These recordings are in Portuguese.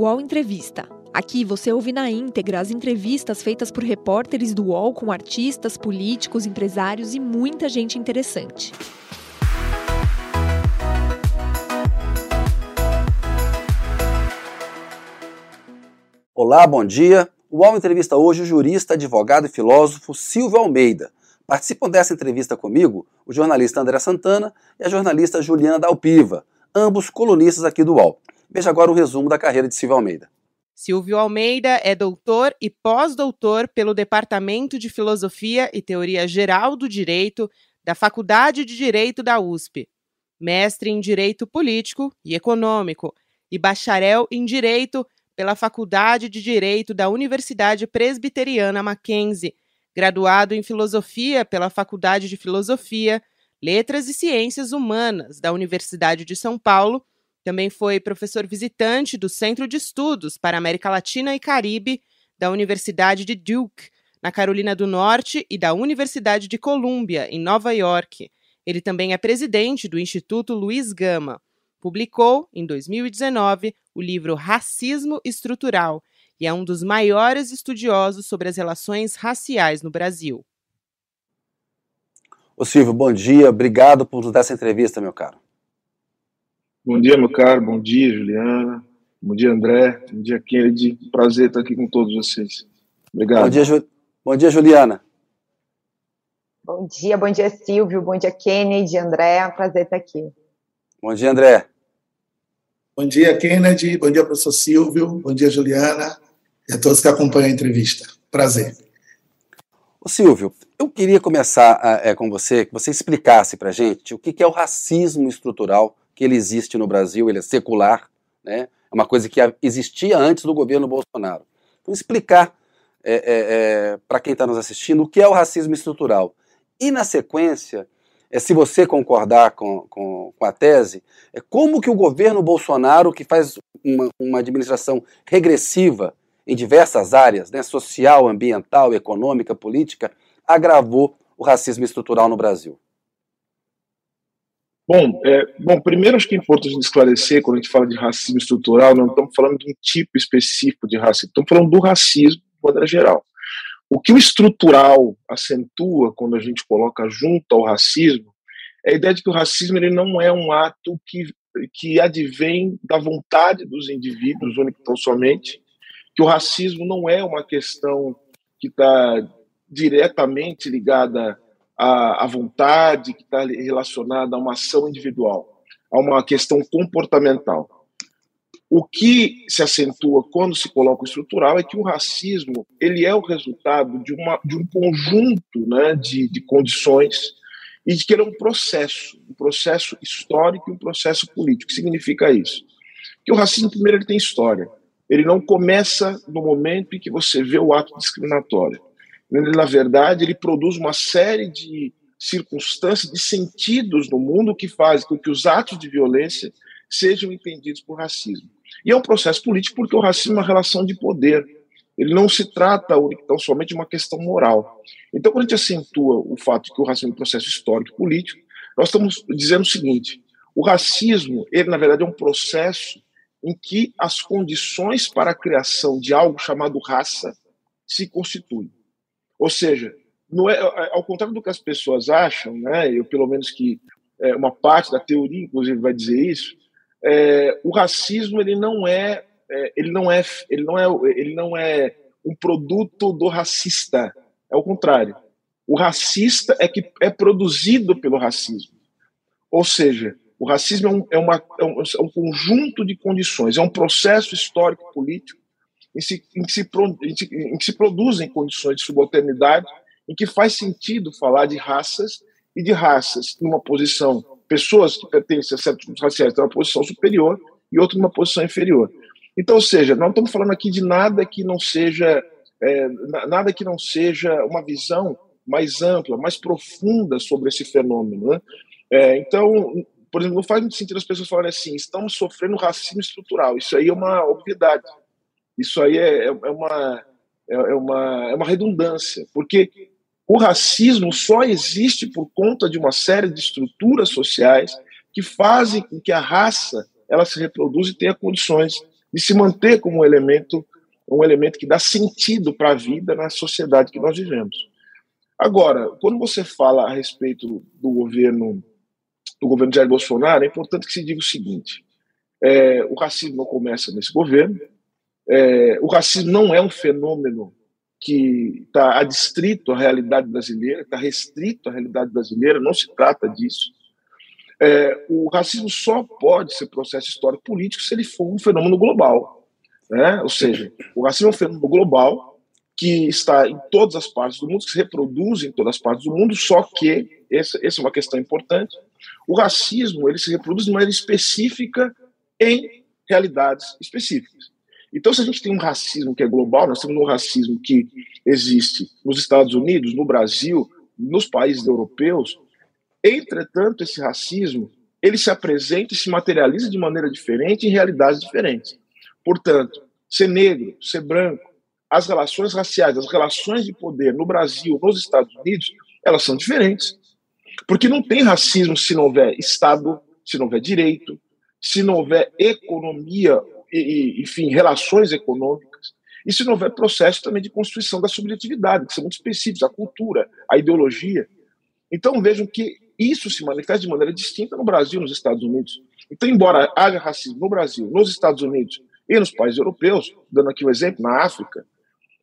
UOL Entrevista. Aqui você ouve na íntegra as entrevistas feitas por repórteres do UOL com artistas, políticos, empresários e muita gente interessante. Olá, bom dia. O UOL entrevista hoje o jurista, advogado e filósofo Silvio Almeida. Participam dessa entrevista comigo o jornalista André Santana e a jornalista Juliana Dalpiva, ambos colunistas aqui do UOL. Veja agora o resumo da carreira de Silvio Almeida. Silvio Almeida é doutor e pós-doutor pelo Departamento de Filosofia e Teoria Geral do Direito da Faculdade de Direito da USP, mestre em Direito Político e Econômico e bacharel em Direito pela Faculdade de Direito da Universidade Presbiteriana Mackenzie, graduado em Filosofia pela Faculdade de Filosofia, Letras e Ciências Humanas da Universidade de São Paulo. Também foi professor visitante do Centro de Estudos para América Latina e Caribe da Universidade de Duke, na Carolina do Norte, e da Universidade de Colômbia, em Nova York. Ele também é presidente do Instituto Luiz Gama. Publicou, em 2019, o livro Racismo Estrutural e é um dos maiores estudiosos sobre as relações raciais no Brasil. Ô Silvio, bom dia, obrigado por nos dar essa entrevista, meu caro. Bom dia, meu caro, bom dia, Juliana, bom dia, André, bom dia, Kennedy, prazer estar aqui com todos vocês. Obrigado. Bom dia, Ju... bom dia Juliana. Bom dia, bom dia, Silvio, bom dia, Kennedy, André, prazer estar aqui. Bom dia, André. Bom dia, Kennedy. Bom dia, professor Silvio. Bom dia, Juliana. E a todos que acompanham a entrevista. Prazer. Ô Silvio, eu queria começar é, com você, que você explicasse para gente o que, que é o racismo estrutural, que ele existe no Brasil, ele é secular, né? é uma coisa que existia antes do governo Bolsonaro. Então, explicar é, é, é para quem está nos assistindo o que é o racismo estrutural. E, na sequência, é, se você concordar com, com, com, a tese, é como que o governo Bolsonaro, que faz uma, uma administração regressiva em diversas áreas, né, social, ambiental, econômica, política, agravou o racismo estrutural no Brasil? Bom, é, bom, primeiro acho que é importante esclarecer, quando a gente fala de racismo estrutural, não estamos falando de um tipo específico de racismo, estamos falando do racismo de maneira geral. O que o estrutural acentua quando a gente coloca junto ao racismo é a ideia de que o racismo ele não é um ato que, que advém da vontade dos indivíduos, único tão somente, que o racismo não é uma questão que está diretamente ligada à, vontade, que está relacionada a uma ação individual, a uma questão comportamental. O que se acentua quando se coloca o estrutural é que o racismo ele é o resultado de, uma, de um conjunto né, de, de condições e de que ele é um processo, um processo histórico e um processo político. O que significa isso? Que o racismo, primeiro, ele tem história. Ele não começa no momento em que você vê o ato discriminatório. Ele, na verdade, ele produz uma série de circunstâncias, de sentidos no mundo que fazem com que os atos de violência sejam entendidos por racismo. E é um processo político porque o racismo é uma relação de poder. Ele não se trata então somente de uma questão moral. Então, quando a gente acentua o fato de que o racismo é um processo histórico político, nós estamos dizendo o seguinte: o racismo, ele na verdade é um processo em que as condições para a criação de algo chamado raça se constituem. Ou seja, é, é, ao contrário do que as pessoas acham, né, eu pelo menos que é, uma parte da teoria, inclusive, vai dizer isso, é, o racismo ele não é, é, ele não é ele não é ele não é um produto do racista é o contrário. O racista é que é produzido pelo racismo. Ou seja o racismo é um, é uma, é um, é um conjunto de condições é um processo histórico político em, si, em, que se, em, se, em que se produzem condições de subalternidade em que faz sentido falar de raças e de raças numa posição pessoas que pertencem a certos grupos raciais têm uma posição superior e outros numa posição inferior. Então, ou seja, não estamos falando aqui de nada que não seja é, nada que não seja uma visão mais ampla, mais profunda sobre esse fenômeno. Né? É, então, por exemplo, não faz muito sentido as pessoas falarem assim, estamos sofrendo racismo estrutural. Isso aí é uma obviedade. Isso aí é, é, é uma, é, é, uma, é uma redundância, porque o racismo só existe por conta de uma série de estruturas sociais que fazem com que a raça ela se reproduza e tenha condições de se manter como um elemento, um elemento que dá sentido para a vida na sociedade que nós vivemos. Agora, quando você fala a respeito do governo do governo Jair Bolsonaro, é importante que se diga o seguinte: é, o racismo não começa nesse governo, é, o racismo não é um fenômeno que está adstrito à realidade brasileira, está restrito à realidade brasileira, não se trata disso. É, o racismo só pode ser processo histórico político se ele for um fenômeno global. Né? Ou seja, o racismo é um fenômeno global que está em todas as partes do mundo, que se reproduz em todas as partes do mundo, só que, essa, essa é uma questão importante, o racismo ele se reproduz de maneira específica em realidades específicas. Então, se a gente tem um racismo que é global, nós temos um racismo que existe nos Estados Unidos, no Brasil, nos países europeus. Entretanto, esse racismo ele se apresenta e se materializa de maneira diferente em realidades diferentes. Portanto, ser negro, ser branco, as relações raciais, as relações de poder no Brasil, nos Estados Unidos, elas são diferentes. Porque não tem racismo se não houver Estado, se não houver direito, se não houver economia e, enfim, relações econômicas, e se não houver processo também de construção da subjetividade, que são muito específicos, a cultura, a ideologia. Então vejam que isso se manifesta de maneira distinta no Brasil nos Estados Unidos. Então, embora haja racismo no Brasil, nos Estados Unidos e nos países europeus, dando aqui um exemplo, na África,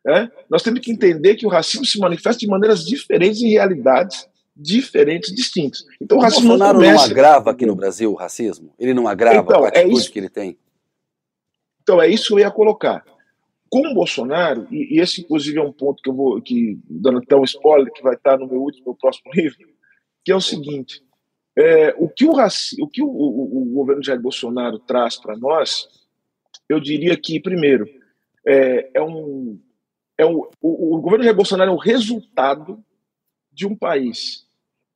é, nós temos que entender que o racismo se manifesta de maneiras diferentes em realidades diferentes, distintas. Então, o, o racismo Bolsonaro não, começa... não agrava aqui no Brasil o racismo? Ele não agrava então, a atitude é isso... que ele tem? Então, é isso que eu ia colocar. Com o Bolsonaro, e, e, esse inclusive é um ponto que eu vou, que, dando até um spoiler, que vai estar no meu último, no próximo livro, que é o seguinte: é, o que, o, o, que o, o, o governo Jair Bolsonaro traz para nós, eu diria que, primeiro, é, é um. É um o, o governo Jair Bolsonaro é o resultado de um país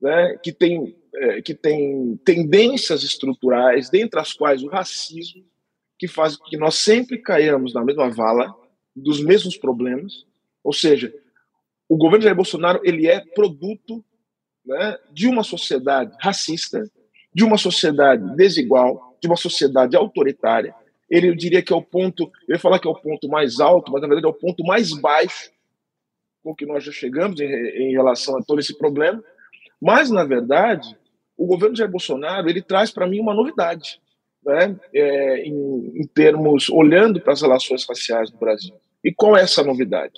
né, que, tem, é, que tem tendências estruturais, dentre as quais o racismo, que faz que nós sempre caiamos na mesma vala dos mesmos problemas. Ou seja, o governo Jair Bolsonaro ele é produto né, de uma sociedade racista, de uma sociedade desigual, de uma sociedade autoritária. Ele eu diria que é o ponto, eu ia falar que é o ponto mais alto, mas na verdade é o ponto mais baixo com que nós já chegamos em, em relação a todo esse problema. Mas na verdade, o governo Jair Bolsonaro ele traz para mim uma novidade né, é, em, em, termos, olhando para as relações raciais no Brasil. E qual é essa novidade?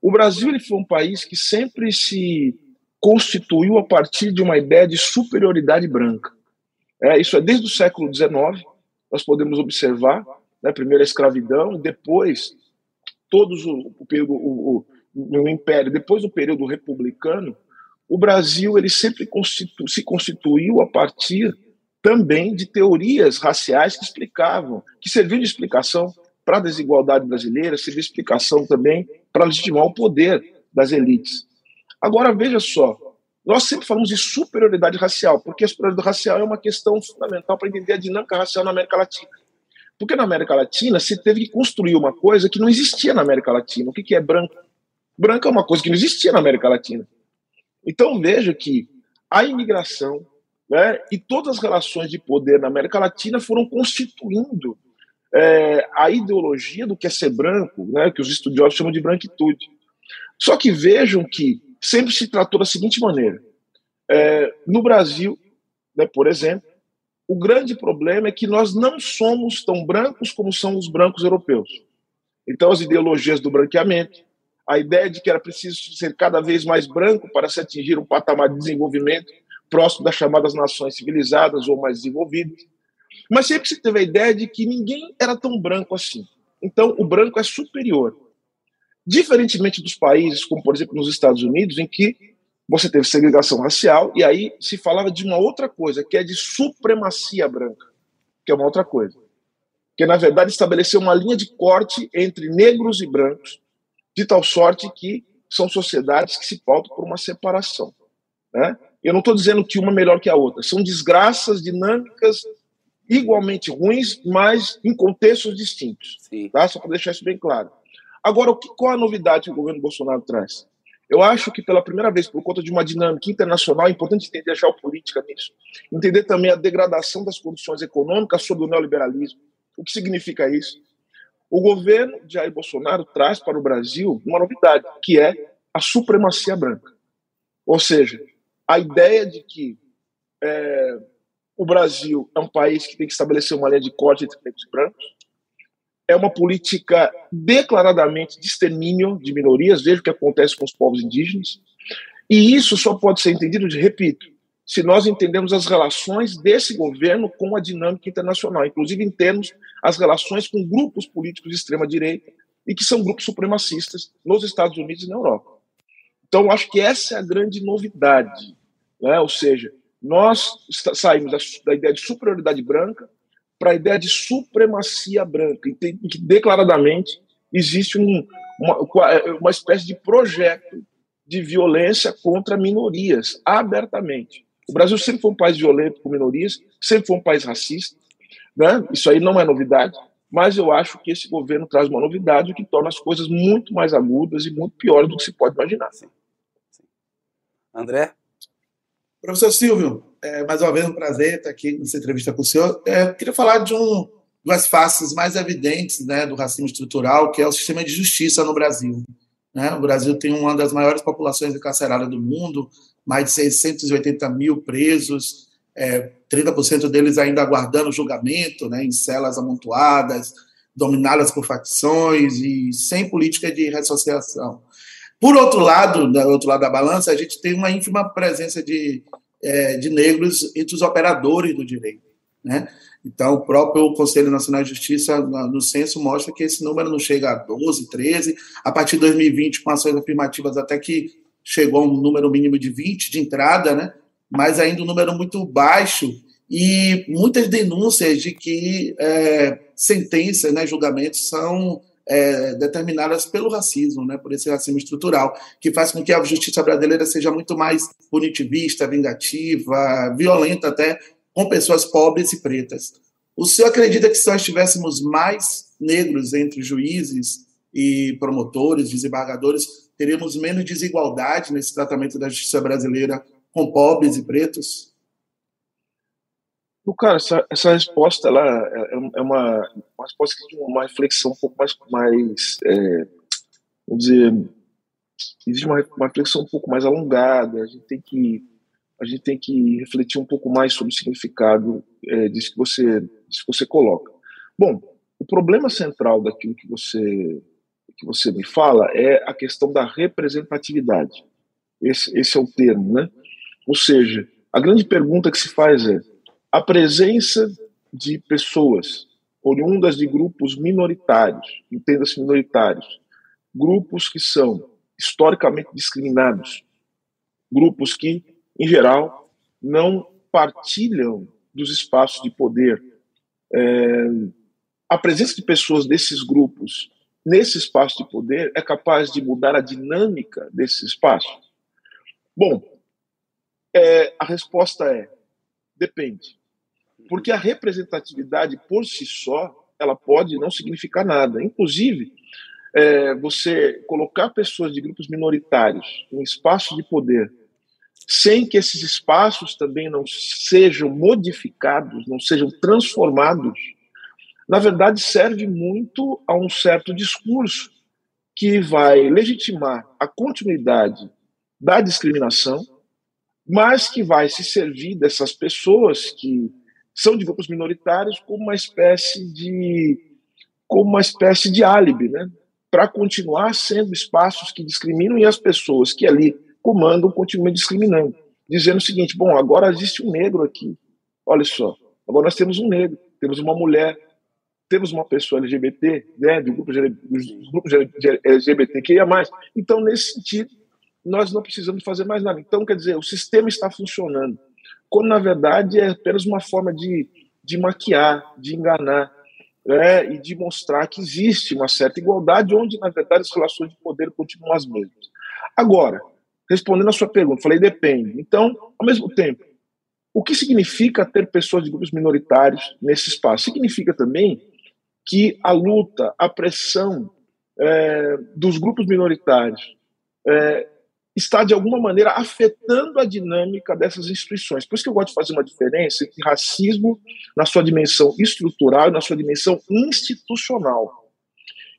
O Brasil ele foi um país que sempre se constituiu a partir de uma ideia de superioridade branca. É, isso é desde o século XIX, nós podemos observar, né, primeiro a escravidão, depois todos o, o o, o, o império, depois do período republicano, o Brasil ele sempre constitu, se constituiu a partir também de teorias raciais que explicavam, que serviam de explicação para a desigualdade brasileira, serviu de explicação também para legitimar o poder das elites. Agora, veja só, nós sempre falamos de superioridade racial, porque a superioridade racial é uma questão fundamental para entender a dinâmica racial na América Latina. Porque na América Latina se teve que construir uma coisa que não existia na América Latina. O que, que é branco? Branco é uma coisa que não existia na América Latina. Então veja que a imigração, né, e todas as relações de poder na América Latina foram constituindo é, a ideologia do que é ser branco, né, que os estudiosos chamam de branquitude. Só que vejam que sempre se tratou da seguinte maneira: é, no Brasil, né, por exemplo, o grande problema é que nós não somos tão brancos como são os brancos europeus. Então, as ideologias do branqueamento, a ideia de que era preciso ser cada vez mais branco para se atingir um patamar de desenvolvimento próximo das chamadas nações civilizadas ou mais desenvolvidas. Mas sempre se teve a ideia de que ninguém era tão branco assim. Então, o branco é superior. Diferentemente dos países, como por exemplo nos Estados Unidos, em que você teve segregação racial e aí se falava de uma outra coisa, que é de supremacia branca, que é uma outra coisa. Que na verdade estabeleceu uma linha de corte entre negros e brancos, de tal sorte que são sociedades que se pautam por uma separação. Né? Eu não estou dizendo que uma é melhor que a outra. São desgraças dinâmicas igualmente ruins, mas em contextos distintos. Tá? Só para deixar isso bem claro. Agora, qual a novidade que o governo Bolsonaro traz? Eu acho que pela primeira vez, por conta de uma dinâmica internacional, é importante entender a geopolítica nisso. Entender também a degradação das condições econômicas sob o neoliberalismo. O que significa isso? O governo de Jair Bolsonaro traz para o Brasil uma novidade, que é a supremacia branca. Ou seja, a ideia de que é, o Brasil é um país que tem que estabelecer uma linha de corte entre pretos e brancos, é uma política declaradamente de extermínio de minorias, veja o que acontece com os povos indígenas, e isso só pode ser entendido, repito, se nós entendemos as relações desse governo com a dinâmica internacional, inclusive em termos as relações com grupos políticos de extrema direita e que são grupos supremacistas nos Estados Unidos e na Europa. Então, acho que essa é a grande novidade, né? ou seja, nós saímos da, da ideia de superioridade branca para a ideia de supremacia branca, em que declaradamente existe um, uma, uma espécie de projeto de violência contra minorias, abertamente. O Brasil sempre foi um país violento com minorias, sempre foi um país racista, né? isso aí não é novidade, mas eu acho que esse governo traz uma novidade que torna as coisas muito mais agudas e muito piores do que se pode imaginar. Sim. André? Professor Silvio, é, mais uma vez um prazer estar aqui nessa entrevista com o senhor. É, queria falar de um, duas faces mais evidentes né, do racismo estrutural, que é o sistema de justiça no Brasil. Né? O Brasil tem uma das maiores populações encarceradas do mundo, mais de 680 mil presos, é, 30% deles ainda aguardando julgamento, né, em celas amontoadas, dominadas por facções e sem política de ressociação. Por outro lado, do outro lado da balança, a gente tem uma ínfima presença de, é, de negros entre os operadores do direito. Né? Então, o próprio Conselho Nacional de Justiça, no censo, mostra que esse número não chega a 12, 13. A partir de 2020, com ações afirmativas, até que chegou a um número mínimo de 20 de entrada, né? Mas ainda um número muito baixo e muitas denúncias de que é, sentenças, né, julgamentos são é, determinadas pelo racismo, né, por esse racismo estrutural, que faz com que a justiça brasileira seja muito mais punitivista, vingativa, violenta até com pessoas pobres e pretas. O senhor acredita que se nós tivéssemos mais negros entre juízes e promotores, desembargadores, teríamos menos desigualdade nesse tratamento da justiça brasileira com pobres e pretos? Cara, essa, essa resposta ela é, é uma, uma resposta que uma reflexão um pouco mais, mais é, vamos dizer, existe uma, uma reflexão um pouco mais alongada. A gente tem que a gente tem que refletir um pouco mais sobre o significado é, disso que você disso que você coloca. Bom, o problema central daquilo que você que você me fala é a questão da representatividade. Esse, esse é o termo, né? Ou seja, a grande pergunta que se faz é a presença de pessoas oriundas de grupos minoritários, entenda-se minoritários, grupos que são historicamente discriminados, grupos que, em geral, não partilham dos espaços de poder. É, a presença de pessoas desses grupos nesse espaço de poder é capaz de mudar a dinâmica desse espaço? Bom, é, a resposta é: depende. Porque a representatividade por si só, ela pode não significar nada. Inclusive, é, você colocar pessoas de grupos minoritários em espaço de poder, sem que esses espaços também não sejam modificados, não sejam transformados, na verdade serve muito a um certo discurso que vai legitimar a continuidade da discriminação, mas que vai se servir dessas pessoas que são de grupos minoritários como uma espécie de como uma espécie de álibi, né? Para continuar sendo espaços que discriminam e as pessoas que ali comandam continuam discriminando, dizendo o seguinte: bom, agora existe um negro aqui, olha só, agora nós temos um negro, temos uma mulher, temos uma pessoa LGBT, né, do grupo, dos grupos LGBTQIA+. Então, nesse sentido, nós não precisamos fazer mais nada. Então, quer dizer, o sistema está funcionando quando na verdade é apenas uma forma de, de maquiar, de enganar, né, e de mostrar que existe uma certa igualdade, onde na verdade as relações de poder continuam as mesmas. Agora, respondendo a sua pergunta, falei depende. Então, ao mesmo tempo, o que significa ter pessoas de grupos minoritários nesse espaço? Significa também que a luta, a pressão é, dos grupos minoritários é, está, de alguma maneira, afetando a dinâmica dessas instituições. Por isso que eu gosto de fazer uma diferença entre racismo na sua dimensão estrutural e na sua dimensão institucional.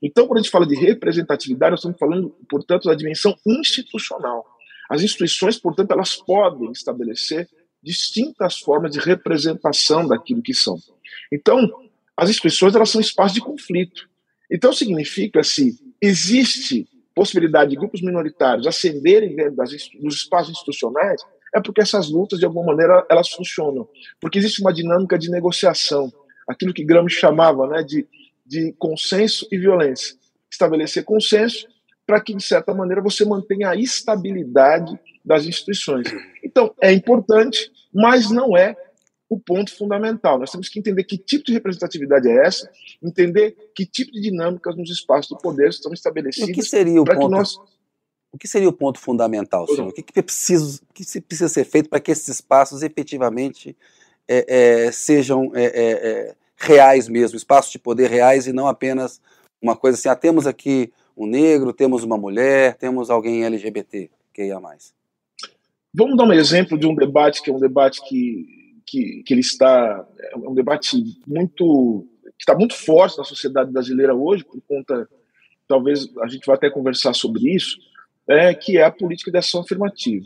Então, quando a gente fala de representatividade, nós estamos falando, portanto, da dimensão institucional. As instituições, portanto, elas podem estabelecer distintas formas de representação daquilo que são. Então, as instituições elas são espaços de conflito. Então, significa se existe possibilidade de grupos minoritários ascenderem das, dos espaços institucionais, é porque essas lutas, de alguma maneira, elas funcionam. Porque existe uma dinâmica de negociação, aquilo que Gramsci chamava né, de, de consenso e violência. Estabelecer consenso para que, de certa maneira, você mantenha a estabilidade das instituições. Então, é importante, mas não é o ponto fundamental. Nós temos que entender que tipo de representatividade é essa, entender que tipo de dinâmicas nos espaços do poder estão estabelecidas. o que seria o ponto? Nós... O que seria o ponto fundamental, senhor? O que, que, é preciso, o que precisa ser feito para que esses espaços efetivamente é, é, sejam é, é, é, reais mesmo, espaços de poder reais e não apenas uma coisa assim, ah, temos aqui um negro, temos uma mulher, temos alguém LGBT, que ia mais. Vamos dar um exemplo de um debate que é um debate que que, que ele está é um debate muito que está muito forte na sociedade brasileira hoje por conta talvez a gente vai até conversar sobre isso é que é a política de ação afirmativa.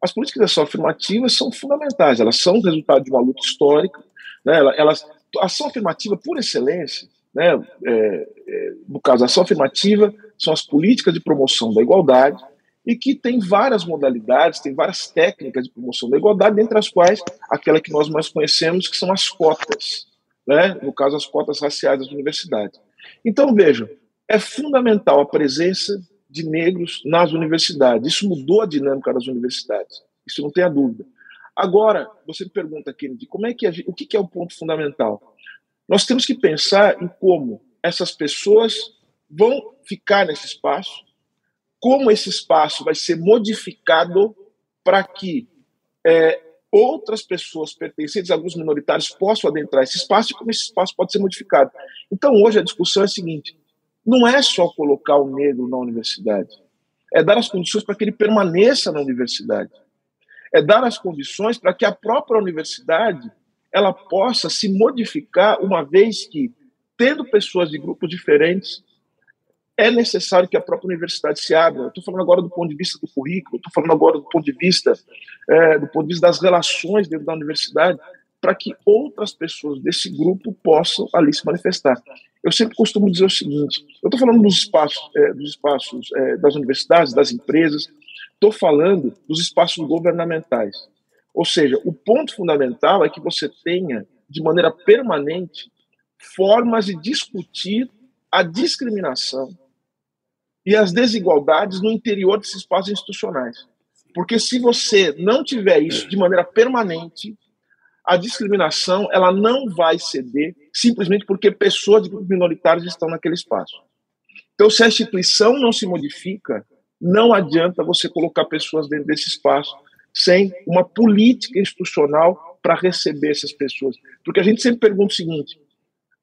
As políticas de ação afirmativa são fundamentais elas são resultado de uma luta histórica né elas a ação afirmativa por excelência né é, é, no caso a ação afirmativa são as políticas de promoção da igualdade e que tem várias modalidades, tem várias técnicas de promoção da igualdade, dentre as quais aquela que nós mais conhecemos, que são as cotas, né? no caso, as cotas raciais das universidades. Então, vejam, é fundamental a presença de negros nas universidades. Isso mudou a dinâmica das universidades, isso não tem a dúvida. Agora, você me pergunta, Kennedy, como é que a, o que é o ponto fundamental? Nós temos que pensar em como essas pessoas vão ficar nesse espaço, como esse espaço vai ser modificado para que é, outras pessoas pertencentes a alguns minoritários possam adentrar esse espaço e como esse espaço pode ser modificado. Então, hoje a discussão é a seguinte: não é só colocar o negro na universidade, é dar as condições para que ele permaneça na universidade, é dar as condições para que a própria universidade ela possa se modificar, uma vez que, tendo pessoas de grupos diferentes, é necessário que a própria universidade se abra. Estou falando agora do ponto de vista do currículo, estou falando agora do ponto de vista é, do ponto de vista das relações dentro da universidade, para que outras pessoas desse grupo possam ali se manifestar. Eu sempre costumo dizer o seguinte: eu estou falando dos espaços, é, dos espaços é, das universidades, das empresas, estou falando dos espaços governamentais. Ou seja, o ponto fundamental é que você tenha, de maneira permanente, formas de discutir a discriminação, e as desigualdades no interior desses espaços institucionais. Porque se você não tiver isso de maneira permanente, a discriminação ela não vai ceder simplesmente porque pessoas de grupos minoritários estão naquele espaço. Então, se a instituição não se modifica, não adianta você colocar pessoas dentro desse espaço sem uma política institucional para receber essas pessoas. Porque a gente sempre pergunta o seguinte: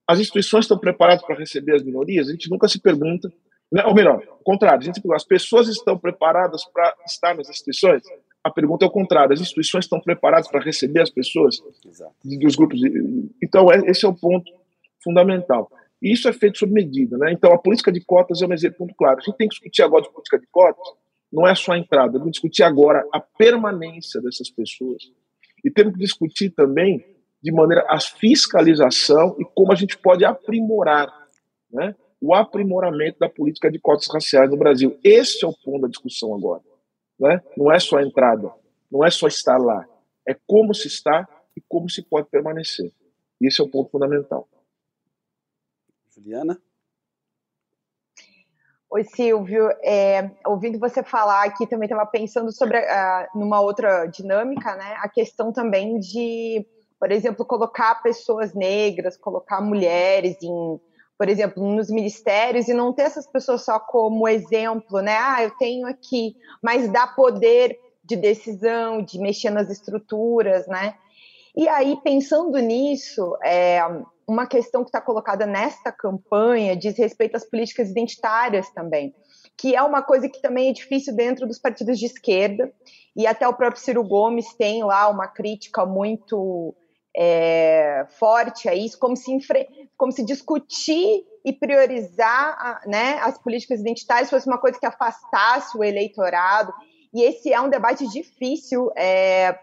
as instituições estão preparadas para receber as minorias? A gente nunca se pergunta? Ou melhor, o contrário, a gente as pessoas estão preparadas para estar nas instituições? A pergunta é o contrário, as instituições estão preparadas para receber as pessoas Exato. dos grupos? Então, é, esse é o ponto fundamental. E isso é feito sob medida. Né? Então, a política de cotas é um exemplo muito claro. A gente tem que discutir agora de política de cotas, não é só a entrada, temos que discutir agora a permanência dessas pessoas. E temos que discutir também, de maneira a fiscalização e como a gente pode aprimorar né, o aprimoramento da política de cotas raciais no Brasil. Esse é o ponto da discussão agora. Né? Não é só a entrada, não é só estar lá, é como se está e como se pode permanecer. Esse é o ponto fundamental. Juliana? Oi, Silvio. É, ouvindo você falar aqui, também estava pensando sobre uh, numa outra dinâmica, né? A questão também de, por exemplo, colocar pessoas negras, colocar mulheres em por exemplo, nos ministérios e não ter essas pessoas só como exemplo, né? Ah, eu tenho aqui, mas dá poder de decisão, de mexer nas estruturas, né? E aí, pensando nisso, é, uma questão que está colocada nesta campanha diz respeito às políticas identitárias também, que é uma coisa que também é difícil dentro dos partidos de esquerda, e até o próprio Ciro Gomes tem lá uma crítica muito é, forte a isso, como se, como se discutir e priorizar né, as políticas identitárias fosse uma coisa que afastasse o eleitorado. E esse é um debate difícil é,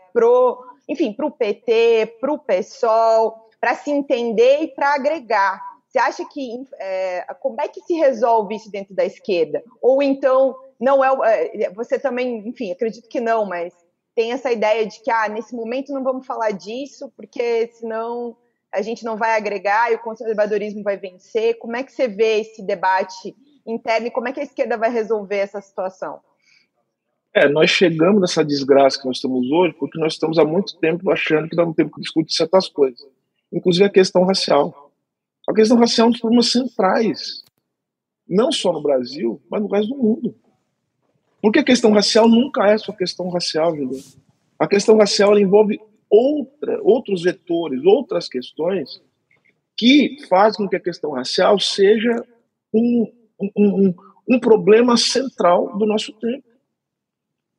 enfim, para o PT, para o PSOL, para se entender e para agregar. Você acha que é, como é que se resolve isso dentro da esquerda? Ou então não é, é você também, enfim, acredito que não, mas tem essa ideia de que ah, nesse momento não vamos falar disso, porque senão a gente não vai agregar e o conservadorismo vai vencer. Como é que você vê esse debate interno e como é que a esquerda vai resolver essa situação? É, nós chegamos nessa desgraça que nós estamos hoje porque nós estamos há muito tempo achando que nós não temos que discutir certas coisas, inclusive a questão racial. A questão racial é um dos problemas centrais, não só no Brasil, mas no resto do mundo. Porque a questão racial nunca é só questão racial, Juliano. A questão racial envolve outra, outros vetores, outras questões que fazem com que a questão racial seja um, um, um, um problema central do nosso tempo.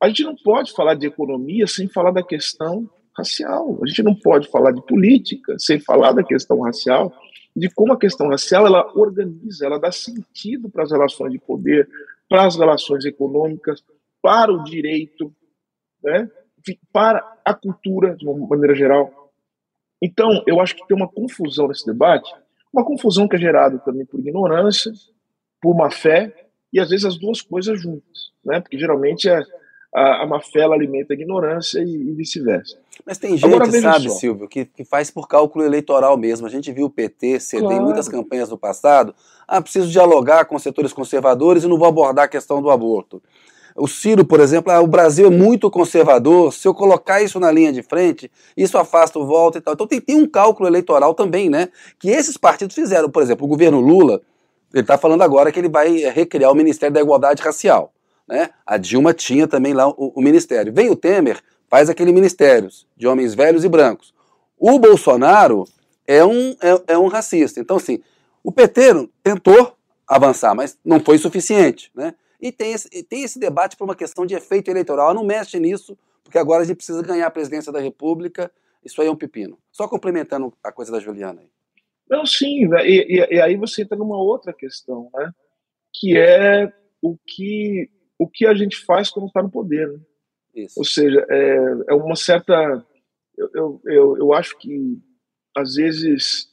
A gente não pode falar de economia sem falar da questão racial. A gente não pode falar de política sem falar da questão racial, de como a questão racial ela organiza, ela dá sentido para as relações de poder, para as relações econômicas, para o direito, né? para a cultura, de uma maneira geral. Então, eu acho que tem uma confusão nesse debate, uma confusão que é gerada também por ignorância, por má fé, e às vezes as duas coisas juntas, né? porque geralmente é, a, a má fé alimenta a ignorância e, e vice-versa. Mas tem gente, Agora, sabe, só. Silvio, que, que faz por cálculo eleitoral mesmo. A gente viu o PT ceder claro. em muitas campanhas no passado. Ah, preciso dialogar com setores conservadores e não vou abordar a questão do aborto. O Ciro, por exemplo, ah, o Brasil é muito conservador, se eu colocar isso na linha de frente, isso afasta o voto e tal. Então tem, tem um cálculo eleitoral também, né? Que esses partidos fizeram. Por exemplo, o governo Lula, ele está falando agora que ele vai recriar o Ministério da Igualdade Racial. Né? A Dilma tinha também lá o, o ministério. Vem o Temer, faz aquele ministério de homens velhos e brancos. O Bolsonaro é um, é, é um racista. Então, assim, o PT tentou avançar, mas não foi suficiente. Né? E tem esse, tem esse debate por uma questão de efeito eleitoral. Não mexe nisso, porque agora a gente precisa ganhar a presidência da República. Isso aí é um pepino. Só complementando a coisa da Juliana aí. Não, sim, né? e, e, e, aí você entra numa outra questão, né? que é o que, o que a gente faz quando está no poder. Né? Ou seja, é, é uma certa. Eu, eu, eu, eu acho que, às vezes,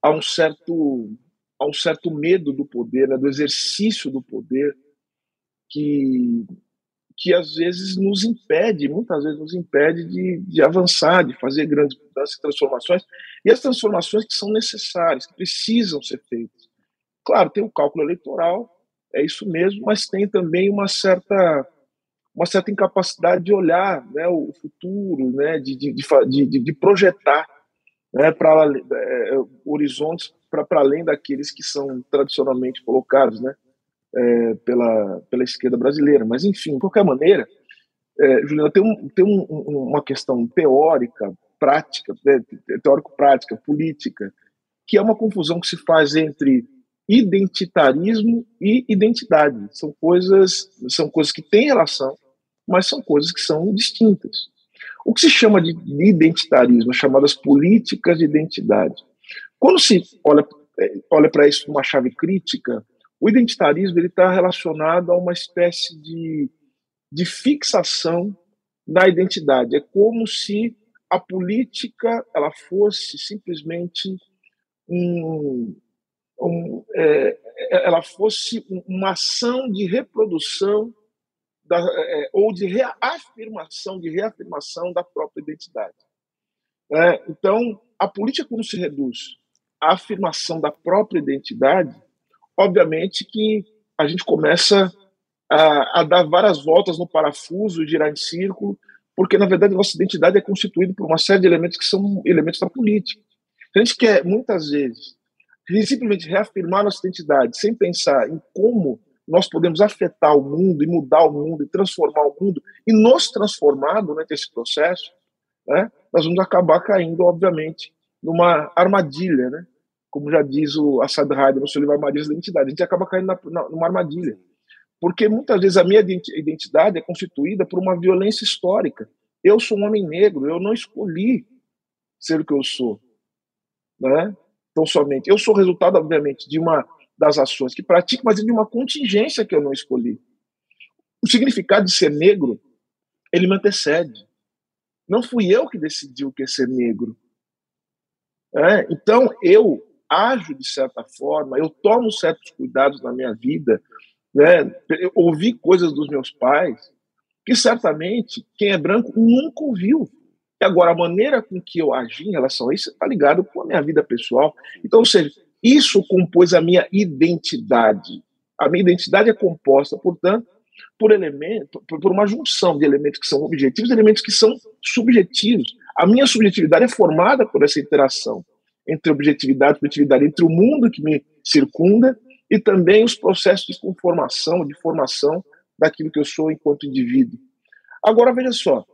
há um certo há um certo medo do poder, né, do exercício do poder, que, que às vezes nos impede, muitas vezes nos impede de, de avançar, de fazer grandes mudanças e transformações, e as transformações que são necessárias, que precisam ser feitas. Claro, tem o cálculo eleitoral, é isso mesmo, mas tem também uma certa uma certa incapacidade de olhar né, o futuro, né, de, de, de, de projetar né, para é, horizontes para além daqueles que são tradicionalmente colocados né, é, pela, pela esquerda brasileira. Mas, enfim, de qualquer maneira, é, Juliana, tem, um, tem um, uma questão teórica, prática, né, teórico-prática, política, que é uma confusão que se faz entre identitarismo e identidade. São coisas, são coisas que têm relação, mas são coisas que são distintas. O que se chama de identitarismo, chamadas políticas de identidade. Quando se olha, olha para isso numa chave crítica, o identitarismo está relacionado a uma espécie de, de fixação na identidade. É como se a política ela fosse simplesmente um, um, é, ela fosse uma ação de reprodução da, é, ou de reafirmação, de reafirmação da própria identidade. É, então, a política quando se reduz a afirmação da própria identidade, obviamente que a gente começa a, a, dar várias voltas no parafuso, girar em círculo, porque na verdade a nossa identidade é constituída por uma série de elementos que são elementos da política. A gente quer muitas vezes simplesmente reafirmar nossa identidade sem pensar em como nós podemos afetar o mundo e mudar o mundo e transformar o mundo e nos transformar durante esse processo, né, nós vamos acabar caindo, obviamente, numa armadilha, né? Como já diz o Assad Haider no seu livro Armadilhas da Identidade. A gente acaba caindo na, na, numa armadilha. Porque muitas vezes a minha identidade é constituída por uma violência histórica. Eu sou um homem negro, eu não escolhi ser o que eu sou. Né? Então, somente. Eu sou resultado, obviamente, de uma das ações que pratico, mas de uma contingência que eu não escolhi. O significado de ser negro, ele me antecede. Não fui eu que decidi o que é ser negro. É? Então, eu ajo de certa forma, eu tomo certos cuidados na minha vida, né? eu ouvi coisas dos meus pais que certamente quem é branco nunca ouviu. E agora, a maneira com que eu agi em relação a isso está ligado com a minha vida pessoal. Então, ou seja, isso compôs a minha identidade. A minha identidade é composta, portanto, por elementos, por uma junção de elementos que são objetivos e elementos que são subjetivos. A minha subjetividade é formada por essa interação entre objetividade e subjetividade, entre o mundo que me circunda e também os processos de conformação, de formação daquilo que eu sou enquanto indivíduo. Agora, veja só,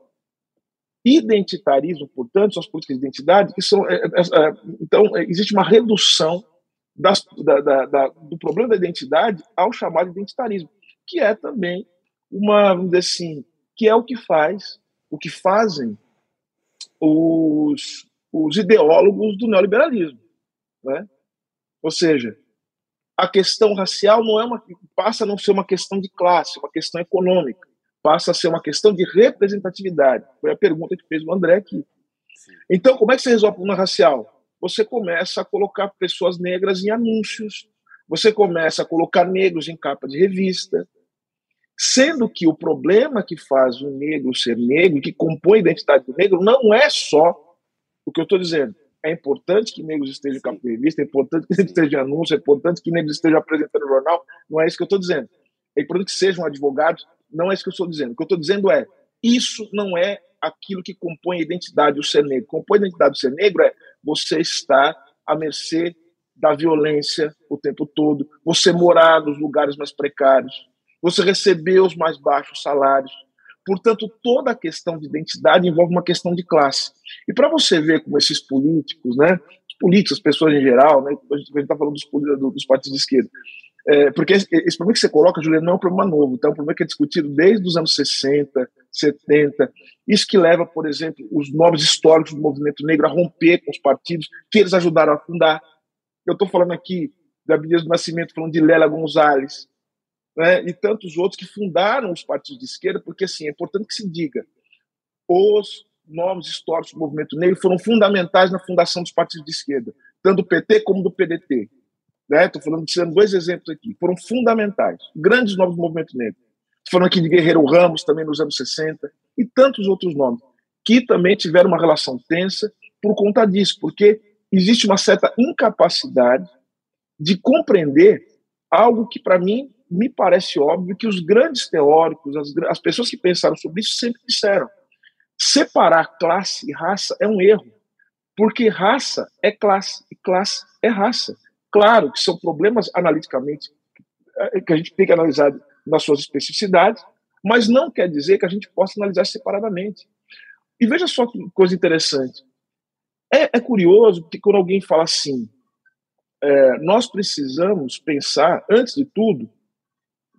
identitarismo, portanto, são as políticas de identidade que são. É, é, é, então, existe uma redução das, da, da, da, do problema da identidade ao chamado identitarismo, que é também uma, vamos dizer assim, que é o que faz, o que fazem os, os ideólogos do neoliberalismo, né? Ou seja, a questão racial não é uma passa a não ser uma questão de classe, uma questão econômica, passa a ser uma questão de representatividade. Foi a pergunta que fez o André aqui. Então, como é que você resolve o problema racial? você começa a colocar pessoas negras em anúncios, você começa a colocar negros em capa de revista, sendo que o problema que faz o negro ser negro, que compõe a identidade do negro, não é só o que eu estou dizendo. É importante que negros estejam em capa de revista, é importante que negros estejam em anúncio, é importante que negros estejam apresentando no jornal, não é isso que eu estou dizendo. É importante que sejam advogados, não é isso que eu estou dizendo. O que eu estou dizendo é, isso não é aquilo que compõe a identidade do ser negro. Compõe a identidade do ser negro é você estar à mercê da violência o tempo todo, você morar nos lugares mais precários, você receber os mais baixos salários. Portanto, toda a questão de identidade envolve uma questão de classe. E para você ver como esses políticos, né, os políticos, as pessoas em geral, né, a gente está falando dos, dos partidos de esquerda, é, porque esse, esse, problema que você coloca, Juliano, não é um problema novo, então é um problema que é discutido desde os anos 60, 70. Isso que leva, por exemplo, os novos históricos do movimento negro a romper com os partidos que eles ajudaram a fundar. Eu estou falando aqui da Abdias do Nascimento, falando de Léla Gonzalez, né, e tantos outros que fundaram os partidos de esquerda, porque assim, é importante que se diga, os novos históricos do movimento negro foram fundamentais na fundação dos partidos de esquerda, tanto do PT como do PDT. Estou né? falando, tirando dois exemplos aqui, foram fundamentais, grandes nomes do movimento negro. Estou falando aqui de Guerreiro Ramos, também nos anos 60, e tantos outros nomes, que também tiveram uma relação tensa por conta disso, porque existe uma certa incapacidade de compreender algo que, para mim, me parece óbvio que os grandes teóricos, as, as pessoas que pensaram sobre isso, sempre disseram. Separar classe e raça é um erro, porque raça é classe e classe é raça. Claro que são problemas analiticamente eh, que a gente tem que analisar nas suas especificidades, mas não quer dizer que a gente possa analisar separadamente. E veja só que coisa interessante. É, é curioso que quando alguém fala assim, é, nós precisamos pensar, antes de tudo,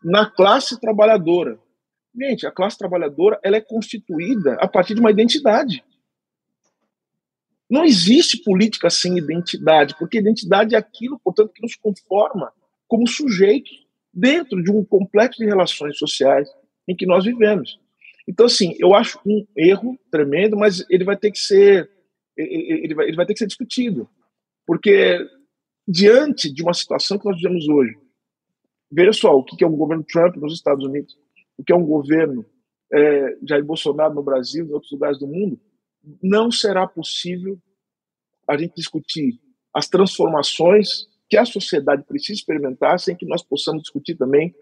na classe trabalhadora. Gente, a classe trabalhadora ela é constituída a partir de uma identidade. Não existe política sem identidade, porque identidade é aquilo, portanto, que nos conforma como sujeitos dentro de um complexo de relações sociais em que nós vivemos. Então, assim, eu acho um erro tremendo, mas ele vai ter que ser, ele vai, ele vai ter que ser discutido, porque diante de uma situação que nós vivemos hoje, veja só o que é um governo Trump nos Estados Unidos, o que é um governo é, Jair Bolsonaro no Brasil, em outros lugares do mundo, não será possível a gente discutir as transformações que a sociedade precisa experimentar sem que nós possamos discutir também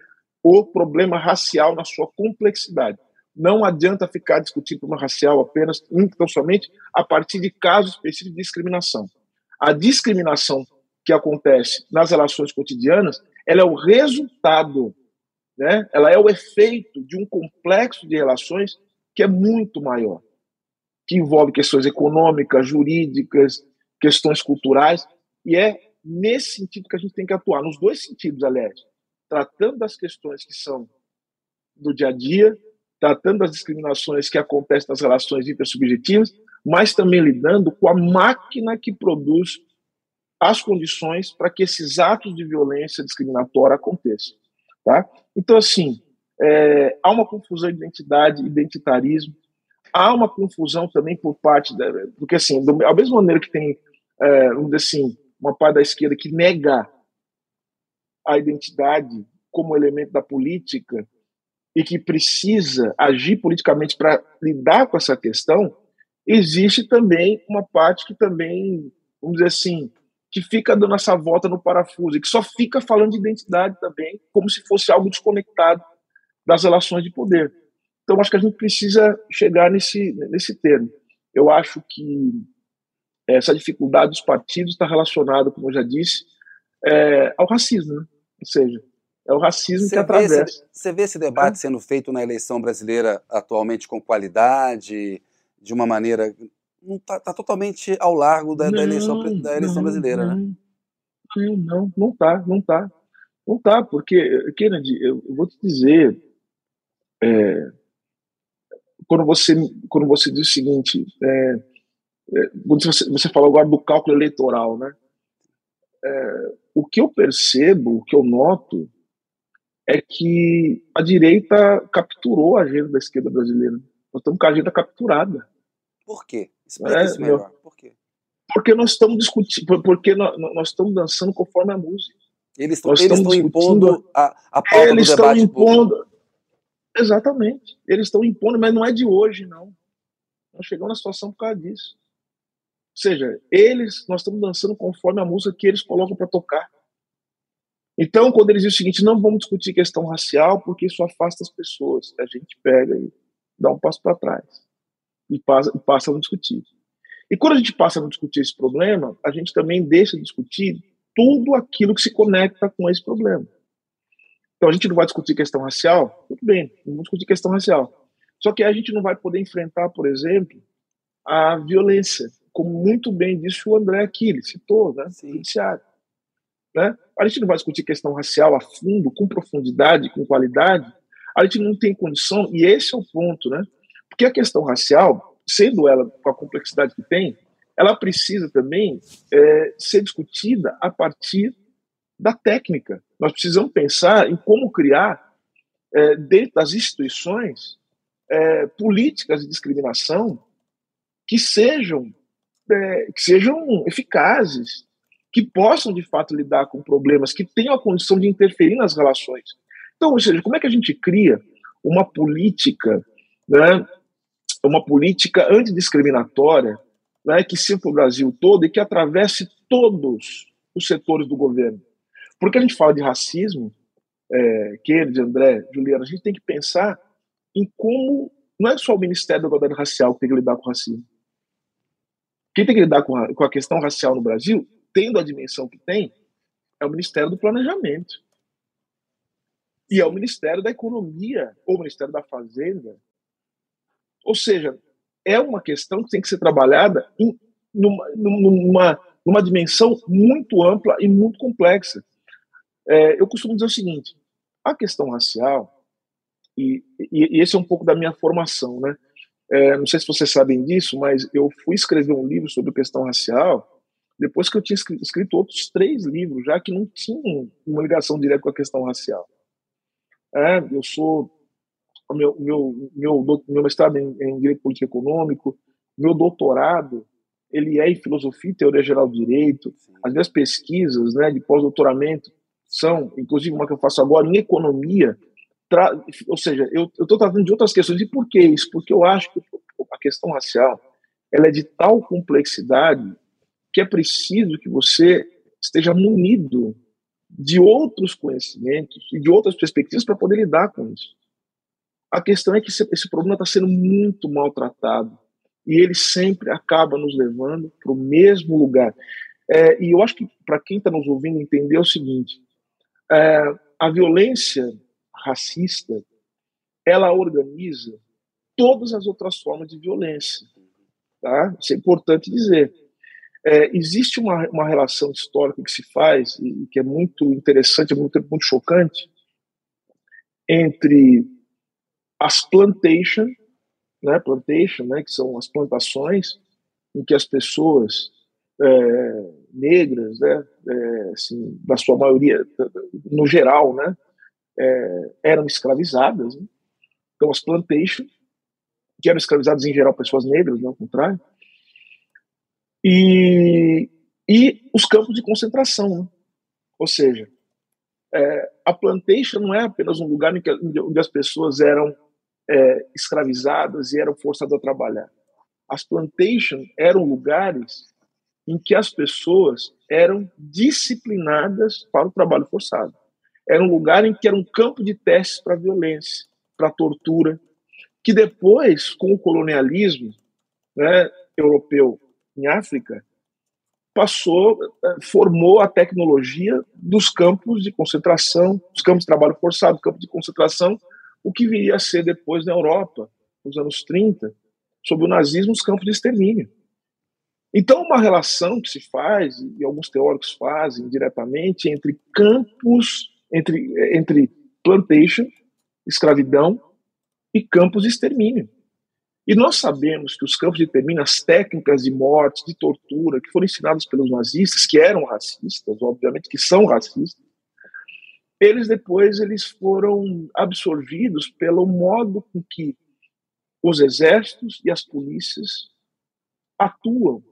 o problema racial na sua complexidade. Não adianta ficar discutindo problema racial apenas, então somente, a partir de casos específicos de discriminação. A discriminação que acontece nas relações cotidianas, ela é o resultado, né? ela é o efeito de um complexo de relações que é muito maior que envolve questões econômicas, jurídicas, questões culturais, e é nesse sentido que a gente tem que atuar, nos dois sentidos, aliás, tratando das questões que são do dia a dia, tratando das discriminações que acontecem nas relações intersubjetivas, mas também lidando com a máquina que produz as condições para que esses atos de violência discriminatória aconteçam. Tá? Então, assim, é, há uma confusão de identidade, identitarismo, há uma confusão também por parte da. Porque, assim, do, a mesma maneira que tem, é, vamos dizer assim, uma parte da esquerda que nega a identidade como elemento da política e que precisa agir politicamente para lidar com essa questão, existe também uma parte que também, vamos dizer assim, que fica dando essa volta no parafuso e que só fica falando de identidade também, como se fosse algo desconectado das relações de poder. Então, acho que a gente precisa chegar nesse, nesse termo. Eu acho que essa dificuldade dos partidos está relacionada, como eu já disse, é, ao racismo. Né? Ou seja, é o racismo você que atravessa. Esse, você vê esse debate sendo feito na eleição brasileira atualmente com qualidade, de uma maneira. Está tá totalmente ao largo da, não, da eleição, da eleição não, brasileira, não, né? Não, não, não está, não está. Não está, porque, Kennedy, eu, eu vou te dizer, é, quando, você, quando você diz o seguinte, é, é, você, você falou agora do cálculo eleitoral, né? É, o que eu percebo, o que eu noto, é que a direita capturou a agenda da esquerda brasileira. Nós estamos com a agenda capturada. Por quê? Explica é, isso melhor. Por quê? Porque nós estamos discutindo, porque nós, nós, estamos dançando conforme a música. Eles, estão, eles estão impondo a, a pauta eles do debate estão impondo, público. Exatamente. Eles estão impondo, mas não é de hoje, não. Nós chegamos na situação por causa disso. Ou seja, eles, nós estamos dançando conforme a música que eles colocam para tocar. Então, quando eles dizem o seguinte, não vamos discutir questão racial porque isso afasta as pessoas, a gente pega e dá um passo para trás e passa, e passa a não discutir. E quando a gente passa a não discutir esse problema, a gente também deixa de discutir tudo aquilo que se conecta com esse problema. Então, a gente não vai discutir questão racial? Tudo bem, vamos discutir questão racial. Só que a gente não vai poder enfrentar, por exemplo, a violência, como muito bem disse o André aqui, ele citou, né? Judiciário. Né? A gente não vai discutir questão racial a fundo, com profundidade, com qualidade. A gente não tem condição, e esse é o ponto, né? Porque a questão racial, sendo ela com a complexidade que tem, ela precisa também é, ser discutida a partir da técnica. Nós precisamos pensar em como criar, é, dentro das instituições, é, políticas de discriminação que sejam, é, que sejam eficazes, que possam de fato lidar com problemas, que tenham a condição de interferir nas relações. Então, ou seja, como é que a gente cria uma política, né, uma política antidiscriminatória, né, que sirva para o Brasil todo e que atravesse todos os setores do governo? Porque a gente fala de racismo, é, Kennedy, André, Juliana, a gente tem que pensar em como não é só o Ministério da Igualdade Racial que tem que lidar com o racismo. Quem tem que lidar com a, com a questão racial no Brasil tendo a dimensão que tem, é o Ministério do Planejamento. E é o Ministério da Economia, ou o Ministério da Fazenda. Ou seja, é uma questão que tem que ser trabalhada em, numa, numa, numa dimensão muito ampla e muito complexa. É, eu costumo dizer o seguinte: a questão racial, e, e, e esse é um pouco da minha formação, né? É, não sei se vocês sabem disso, mas eu fui escrever um livro sobre questão racial depois que eu tinha escrito outros três livros, já que não tinham uma ligação direta com a questão racial. É, eu sou. Meu, meu, meu, meu mestrado em, em Direito Político Econômico, meu doutorado, ele é em Filosofia e Teoria Geral do Direito. As minhas pesquisas né, de pós-doutoramento são, inclusive uma que eu faço agora, em Economia. Ou seja, eu estou tratando de outras questões. E por que isso? Porque eu acho que a questão racial ela é de tal complexidade que é preciso que você esteja munido de outros conhecimentos e de outras perspectivas para poder lidar com isso. A questão é que esse, problema está sendo muito maltratado e ele sempre acaba nos levando para o mesmo lugar. É, e eu acho que para quem está nos ouvindo entender é o seguinte: é, a violência racista ela organiza todas as outras formas de violência. Tá? Isso é importante dizer. É, existe uma, uma relação histórica que se faz, e que é muito interessante, muito, muito chocante, entre as plantation, né, plantation, né, que são as plantações, em que as pessoas é, negras, né, é, assim, da sua maioria, no geral, né, é, eram escravizadas. Né? Então, as plantation, que eram escravizadas em geral pessoas negras, não ao contrário, e, e os campos de concentração. Né? Ou seja, é, a plantation não é apenas um lugar em que, onde as pessoas eram é, escravizadas e eram forçadas a trabalhar. As plantations eram lugares em que as pessoas eram disciplinadas para o trabalho forçado. Era um lugar em que era um campo de testes para violência, para tortura, que depois, com o colonialismo né, europeu em África, passou, eh, formou a tecnologia dos campos de concentração, dos campos de trabalho forçado, campo de concentração, o que viria a ser depois na Europa, nos anos 30, sob o nazismo, os campos de extermínio. Então, uma relação que se faz, e alguns teóricos fazem diretamente, entre campos, entre, entre plantation, escravidão, e campos de extermínio. E nós sabemos que os campos de extermínio, as técnicas de morte, de tortura, que foram ensinadas pelos nazistas, que eram racistas, obviamente que são racistas, eles depois eles foram absorvidos pelo modo com que os exércitos e as polícias atuam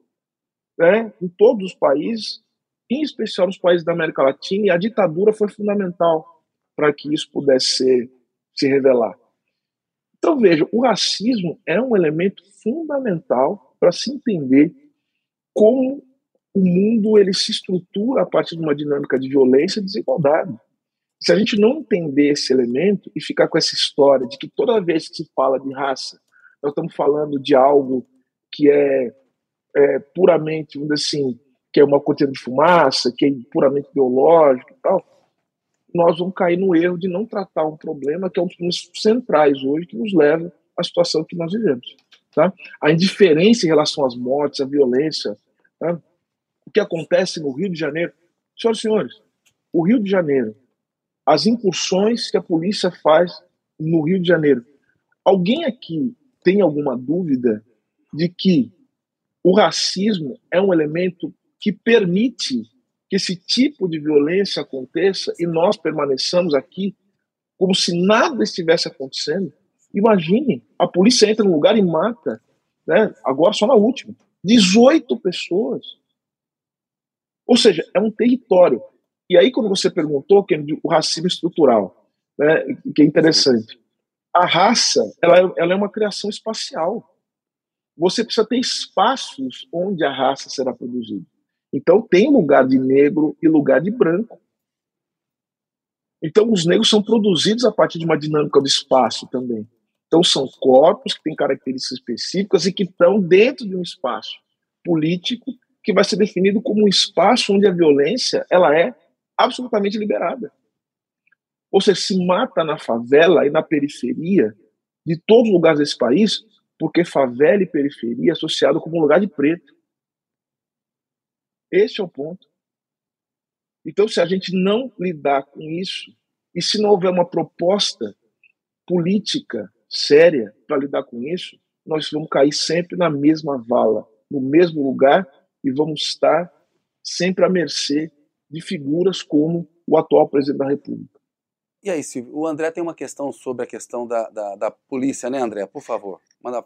né, em todos os países, em especial nos países da América Latina, e a ditadura foi fundamental para que isso pudesse ser, se revelar. Então, veja, o racismo é um elemento fundamental para se entender como o mundo ele se estrutura a partir de uma dinâmica de violência e desigualdade. Se a gente não entender esse elemento e ficar com essa história de que toda vez que se fala de raça, nós estamos falando de algo que é, é puramente, assim, que é uma cortina de fumaça, que é puramente ideológico e tal, nós vamos cair no erro de não tratar um problema que é um dos problemas centrais hoje que nos leva à situação que nós vivemos. Tá? A indiferença em relação às mortes, à violência, tá? o que acontece no Rio de Janeiro. Senhoras e senhores, o Rio de Janeiro, as incursões que a polícia faz no Rio de Janeiro. Alguém aqui tem alguma dúvida de que o racismo é um elemento que permite que esse tipo de violência aconteça e nós permaneçamos aqui como se nada estivesse acontecendo. Imagine, a polícia entra no lugar e mata, né? agora só na última, 18 pessoas. Ou seja, é um território. E aí, quando você perguntou o racismo estrutural, né, que é interessante, a raça ela, é, ela é uma criação espacial. Você precisa ter espaços onde a raça será produzida. Então tem lugar de negro e lugar de branco. Então os negros são produzidos a partir de uma dinâmica do espaço também. Então são corpos que têm características específicas e que estão dentro de um espaço político que vai ser definido como um espaço onde a violência ela é absolutamente liberada. Ou seja, se mata na favela e na periferia de todos os lugares desse país, porque favela e periferia é associado como um lugar de preto. Esse é o ponto. Então, se a gente não lidar com isso, e se não houver uma proposta política séria para lidar com isso, nós vamos cair sempre na mesma vala, no mesmo lugar, e vamos estar sempre à mercê de figuras como o atual presidente da República. E aí, Silvio, o André tem uma questão sobre a questão da, da, da polícia, né, André? Por favor, manda,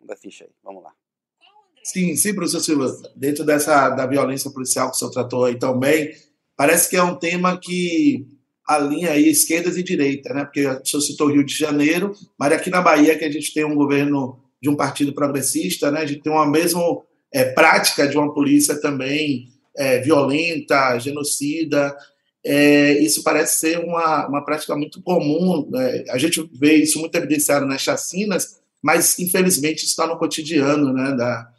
manda ficha aí, vamos lá. Sim, sim, professor Silva. Dentro dessa da violência policial que o senhor tratou aí também, parece que é um tema que alinha aí esquerdas e direita, né? Porque o senhor citou Rio de Janeiro, mas aqui na Bahia que a gente tem um governo de um partido progressista, né? A gente tem uma mesma é, prática de uma polícia também é, violenta, genocida. É, isso parece ser uma, uma prática muito comum. Né? A gente vê isso muito evidenciado nas chacinas, mas infelizmente está no cotidiano né, da,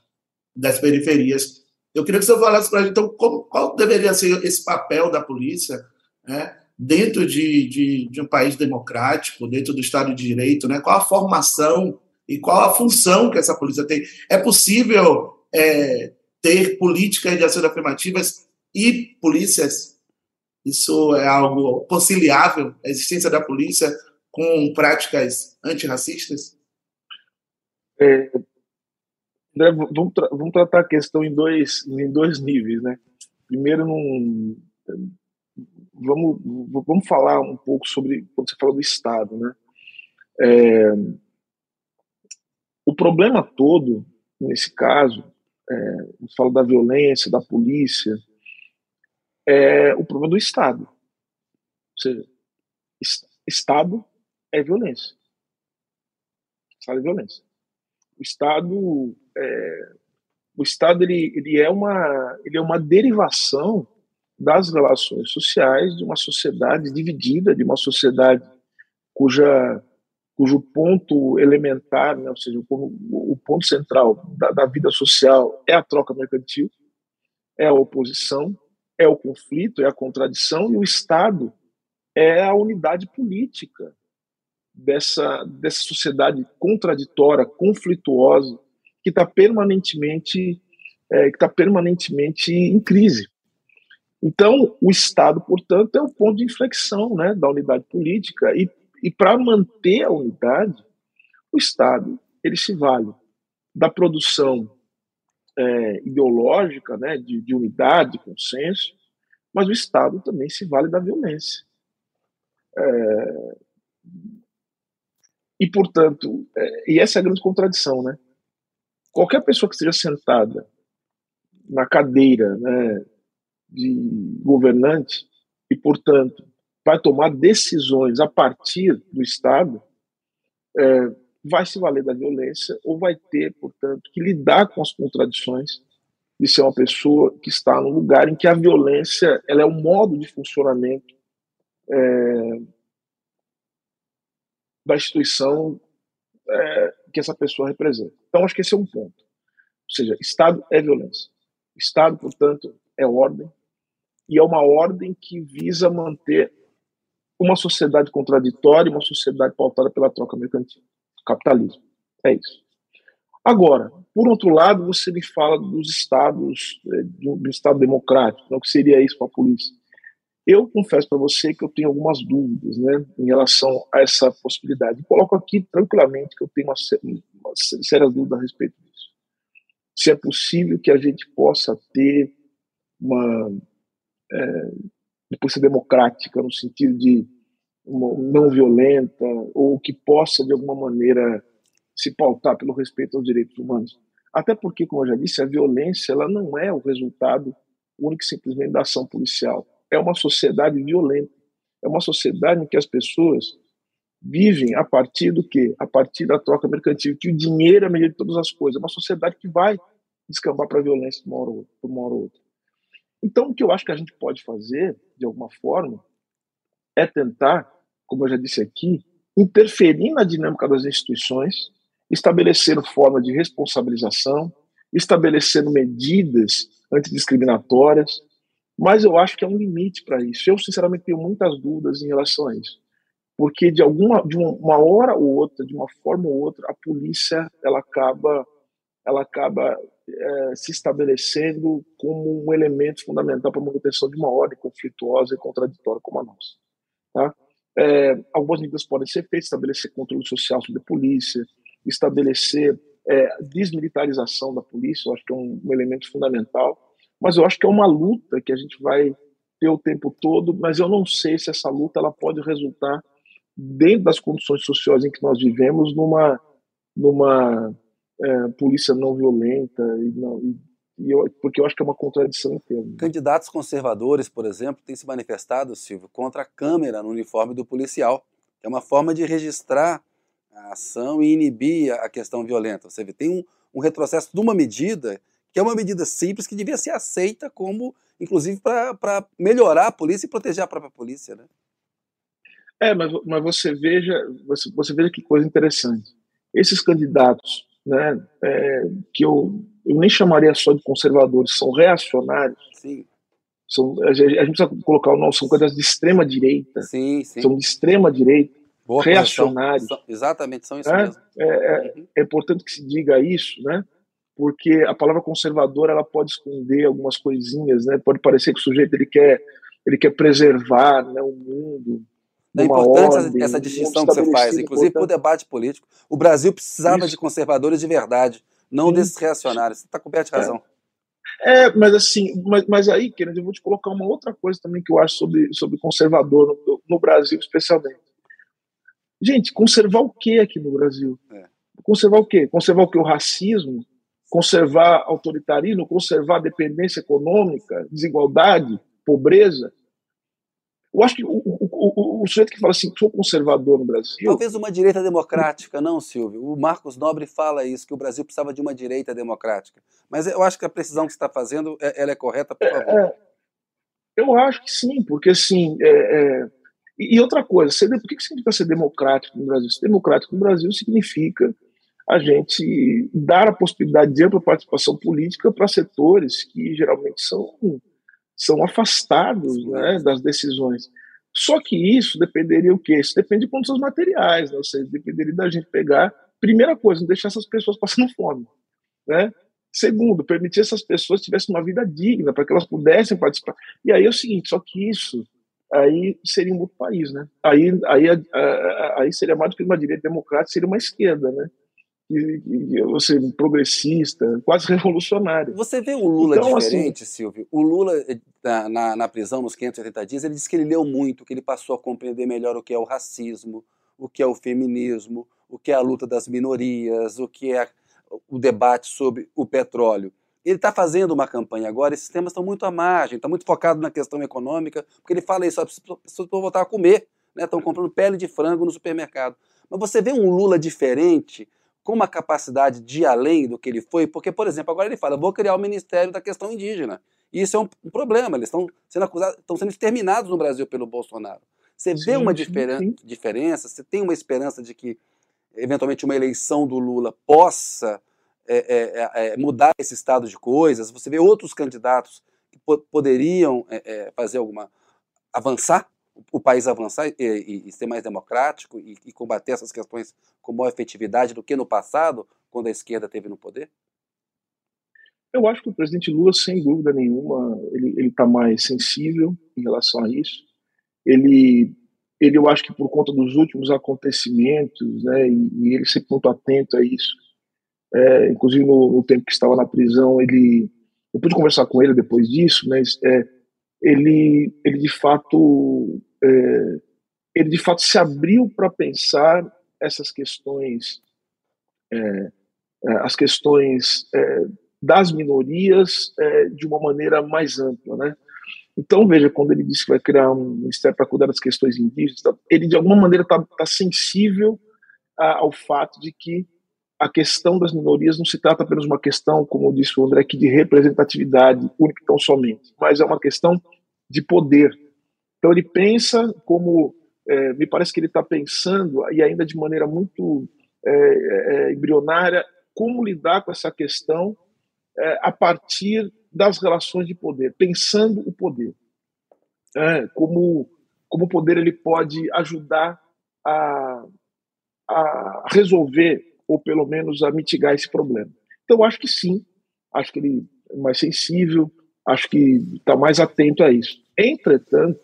das periferias. Eu queria que senhor falasse para a gente, então, como, qual deveria ser esse papel da polícia né, dentro de, de, de, um país democrático, dentro do Estado de Direito, né, qual a formação E qual a função que essa polícia tem? É possível é, ter políticas de ações afirmativas e polícias? Isso é algo conciliável, a existência da polícia com práticas antirracistas? É, vamos, tra vamos, tratar a questão em dois, em dois níveis, né? Primeiro, num, vamos, vamos falar um pouco sobre quando você fala do Estado, né? É, o problema todo nesse caso, é, fala da violência, da polícia, é o problema do Estado. Ou seja, Estado é violência. Estado é violência. O Estado, é, o Estado ele, ele, é uma, ele é uma derivação das relações sociais de uma sociedade dividida, de uma sociedade cuja cujo ponto elementar, né, ou seja, o, o ponto central da, da, vida social é a troca mercantil, é a oposição, é o conflito, é a contradição, e o Estado é a unidade política dessa, dessa sociedade contraditória, conflituosa, que está permanentemente, é, que tá permanentemente em crise. Então, o Estado, portanto, é o ponto de inflexão né, da unidade política e, e para manter a unidade, o Estado ele se vale da produção é, ideológica, né, de, de unidade, de consenso, mas o Estado também se vale da violência. É, e, portanto, é, e essa é a grande contradição, né? Qualquer pessoa que esteja sentada na cadeira né, de governante e, portanto, vai tomar decisões a partir do Estado, é, vai se valer da violência ou vai ter, portanto, que lidar com as contradições de ser uma pessoa que está num lugar em que a violência ela é o modo de funcionamento é, da instituição é, que essa pessoa representa. Então, acho que esse é um ponto. Ou seja, Estado é violência. Estado, portanto, é ordem, e é uma ordem que visa manter uma sociedade contraditória, uma sociedade pautada pela troca mercantil. Capitalismo. É isso. Agora, por outro lado, você me fala dos estados, é, do Estado democrático, né, o que seria isso para a polícia. Eu confesso para você que eu tenho algumas dúvidas né, em relação a essa possibilidade. Coloco aqui tranquilamente que eu tenho uma, uma séria dúvida a respeito disso. Se é possível que a gente possa ter uma é, polícia democrática, no sentido de não violenta, ou que possa, de alguma maneira, se pautar pelo respeito aos direitos humanos. Até porque, como eu já disse, a violência ela não é o resultado único e simplesmente da ação policial é uma sociedade violenta. É uma sociedade em que as pessoas vivem a partir do quê? A partir da troca mercantil, que o dinheiro é a medida de todas as coisas. É uma sociedade que vai descambar para a violência de uma hora ou outra, outra. Então, o que eu acho que a gente pode fazer, de alguma forma, é tentar, como eu já disse aqui, interferir na dinâmica das instituições, estabelecendo forma de responsabilização, estabelecendo medidas antidiscriminatórias, mas eu acho que é um limite para isso. Eu, sinceramente, tenho muitas dúvidas em relação a isso. Porque de alguma de uma hora ou outra, de uma forma ou outra, a polícia ela acaba ela acaba é, se estabelecendo como um elemento fundamental para a manutenção de uma ordem conflituosa e contraditória como a nossa. Tá? É, algumas medidas podem ser feitas, estabelecer controle social sobre a polícia, estabelecer é, desmilitarização da polícia, eu acho que é um, um elemento fundamental mas eu acho que é uma luta que a gente vai ter o tempo todo, mas eu não sei se essa luta ela pode resultar dentro das condições sociais em que nós vivemos numa numa é, polícia não violenta e não, e, e eu, porque eu acho que é uma contradição inteira. Candidatos conservadores, por exemplo, têm se manifestado, Silvio, contra a câmera no uniforme do policial, que é uma forma de registrar a ação e inibir a questão violenta. Você vê, tem um, um retrocesso de uma medida que é uma medida simples que devia ser aceita como, inclusive, para melhorar a polícia e proteger a própria polícia, né? É, mas, mas você veja, você, você veja que coisa interessante. Esses candidatos, né, é, que eu, eu nem chamaria só de conservadores, são reacionários. Sim. São, a, gente, a gente precisa colocar o nome, são candidatos de extrema direita. Sim, sim. São de extrema direita. Boa reacionários. São, exatamente, são isso é, mesmo. É, é, é, importante que se diga isso, né? Porque a palavra conservador ela pode esconder algumas coisinhas, né? Pode parecer que o sujeito ele quer ele quer preservar né, o mundo. É importante ordem, essa, distinção que você faz, inclusive para o debate político. O Brasil precisava isso. de conservadores de verdade, não Sim. desses reacionários. Você está coberto de é. razão. É, mas assim, mas, mas aí, Kennedy, eu vou te colocar uma outra coisa também que eu acho sobre, sobre conservador no, no Brasil, especialmente. Gente, conservar o que aqui no Brasil? É. Conservar o quê? Conservar o que? O racismo? Conservar autoritarismo? Conservar dependência econômica? Desigualdade? Pobreza? Eu acho que o, o, o, o, sujeito que fala assim, sou conservador no Brasil. Talvez uma direita democrática, não, Silvio. O Marcos Nobre fala isso, que o Brasil precisava de uma direita democrática. Mas eu acho que a precisão que você está fazendo é, ela é correta, por favor. É, eu acho que sim, porque assim. É, é, e, outra coisa, ser, por que significa ser democrático no Brasil? Ser democrático no Brasil significa a gente dar a possibilidade de ampla participação política para setores que geralmente são são afastados né, das decisões. Só que isso dependeria o quê? Isso depende de condições materiais, né? ou seja, dependeria da gente pegar, primeira coisa, não deixar essas pessoas passando fome, né? Segundo, permitir essas pessoas tivessem uma vida digna, para que elas pudessem participar. E aí é o seguinte, só que isso aí seria um outro país, né? Aí, aí, aí seria mais do que uma direita democrática, seria uma esquerda, né? E, você progressista, quase revolucionário. Você vê o Lula então, assim, diferente, assim, Silvio? O Lula, eh, na, na, prisão, nos 580 dias, ele disse que ele leu muito, que ele passou a compreender melhor o que é o racismo, o que é o feminismo, o que é a luta das minorias, o que é o debate sobre o petróleo. Ele está fazendo uma campanha agora, esses temas estão muito à margem, está muito focado na questão econômica, porque ele fala isso, as pessoas vão voltar a comer, estão né? comprando pele de frango no supermercado. Mas você vê um Lula diferente, com uma capacidade de ir além do que ele foi, porque, por exemplo, agora ele fala, vou criar o Ministério da Questão Indígena. E isso é um, problema, eles estão sendo acusados, estão sendo exterminados no Brasil pelo Bolsonaro. Você sim, vê uma diferen sim. diferença, você tem uma esperança de que, eventualmente, uma eleição do Lula possa é, é, é, é mudar esse estado de coisas, você vê outros candidatos que po poderiam é, é, fazer alguma. avançar o país avançar e, e, e ser mais democrático e, e, combater essas questões com maior efetividade do que no passado, quando a esquerda teve no poder? Eu acho que o presidente Lula, sem dúvida nenhuma, ele está mais sensível em relação a isso. Ele, ele, eu acho que por conta dos últimos acontecimentos, né, e, ele sempre muito atento a isso, é, inclusive no, no, tempo que estava na prisão, ele, eu pude conversar com ele depois disso, mas é, ele, ele de fato é, ele de fato se abriu para pensar essas questões, é, é, as questões é, das minorias é, de uma maneira mais ampla, né? Então veja quando ele disse que vai criar um ministério para cuidar das questões indígenas, ele de alguma maneira está tá sensível a, ao fato de que a questão das minorias não se trata apenas de uma questão, como disse o André, aqui de representatividade única e tão somente, mas é uma questão de poder. Então ele pensa como, é, me parece que ele está pensando, e ainda de maneira muito é, é, embrionária, como lidar com essa questão é, a partir das relações de poder, pensando o poder. É, como, como o poder ele pode ajudar a, a resolver, ou pelo menos a mitigar esse problema. Então, acho que sim, acho que ele é mais sensível, acho que está mais atento a isso. Entretanto,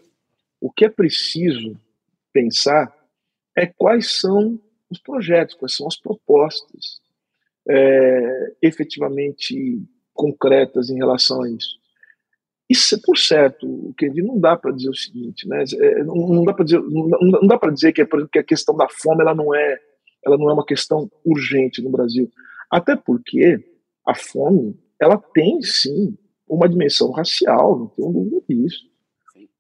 o que é preciso pensar é quais são os projetos, quais são as propostas é, efetivamente concretas em relação a isso. Isso, por certo, o que não dá para dizer o seguinte, né? É, não, dá para dizer, não, dá para dizer que, que a questão da fome ela não é, ela não é uma questão urgente no Brasil, até porque a fome ela tem sim uma dimensão racial, não tenho dúvida disso.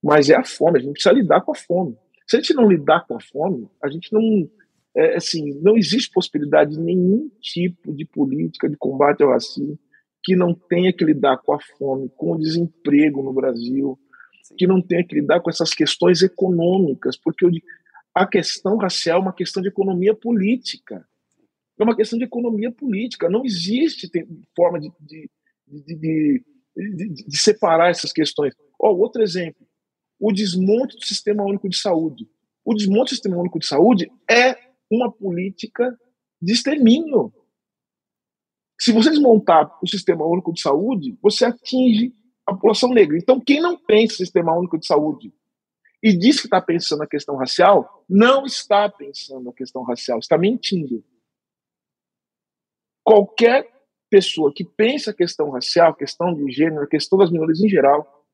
Mas é a fome, a gente precisa lidar com a fome. Se a gente não lidar com a fome, a gente não. É, assim, não existe possibilidade de nenhum tipo de política de combate ao racismo que não tenha que lidar com a fome, com o desemprego no Brasil, que não tenha que lidar com essas questões econômicas, porque a questão racial é uma questão de economia política. É uma questão de economia política. Não existe forma de, de, de, de, de separar essas questões. Oh, outro exemplo: o desmonte do Sistema Único de Saúde. O desmonte do Sistema Único de Saúde é uma política de extermínio. Se você desmontar o Sistema Único de Saúde, você atinge a população negra. Então, quem não pensa no Sistema Único de Saúde e diz que está pensando na questão racial, não está pensando na questão racial, está mentindo. Qualquer pessoa que pensa a questão racial, questão de gênero, questão das minorias em geral,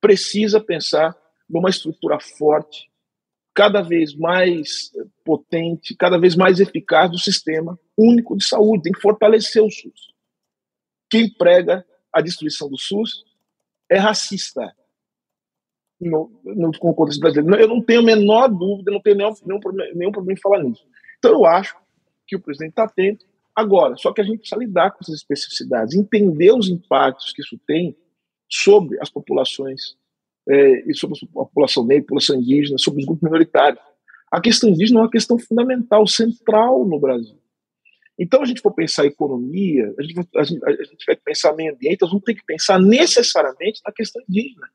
precisa pensar numa estrutura forte, cada vez mais potente, cada vez mais eficaz do sistema único de saúde. Tem que fortalecer o SUS. Quem prega a destruição do SUS é racista no, no, no contexto brasileiro. Eu não tenho a menor dúvida, não tenho nenhum, nenhum, nenhum problema em falar nisso. Então eu acho que o presidente está atento. Agora, só que a gente precisa lidar com essas especificidades, entender os impactos que isso tem sobre as populações, é, e sobre a população negra, população indígena, sobre os grupos minoritários. A questão indígena é uma questão fundamental, central no Brasil. Então, a gente for pensar economia, a gente, a gente, a gente vai pensar meio ambiente, nós vamos ter que pensar necessariamente na questão indígena.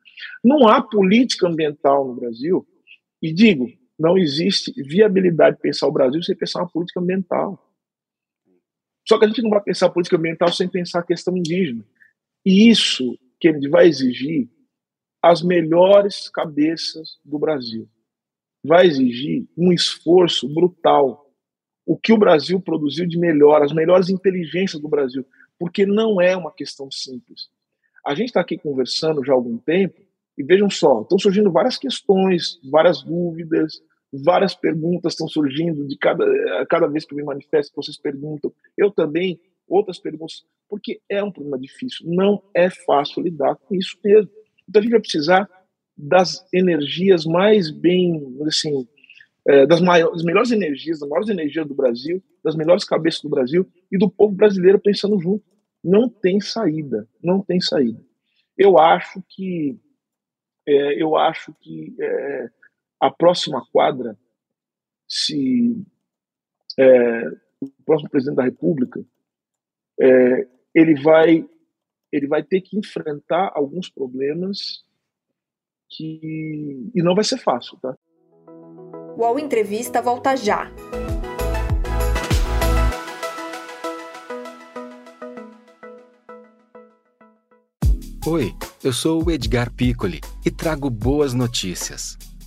Não há política ambiental no Brasil, e digo, não existe viabilidade de pensar o Brasil sem pensar uma política ambiental. Só que a gente não vai pensar política ambiental sem pensar a questão indígena. E isso, Kennedy, vai exigir as melhores cabeças do Brasil. Vai exigir um esforço brutal. O que o Brasil produziu de melhor, as melhores inteligências do Brasil, porque não é uma questão simples. A gente está aqui conversando já há algum tempo e vejam só, estão surgindo várias questões, várias dúvidas, várias perguntas estão surgindo de cada, cada vez que eu me manifesto, vocês perguntam. Eu também, outras perguntas, porque é um problema difícil. Não é fácil lidar com isso mesmo. Então a gente vai precisar das energias mais bem, assim, é, das, maiores, das melhores energias, das maiores energias do Brasil, das melhores cabeças do Brasil e do povo brasileiro pensando junto. Não tem saída, não tem saída. Eu acho que é, eu acho que é, a próxima quadra, se é, o próximo presidente da República, é, ele vai ele vai ter que enfrentar alguns problemas que e não vai ser fácil, tá? O UOL Entrevista volta já. Oi, eu sou o Edgar Piccoli e trago boas notícias.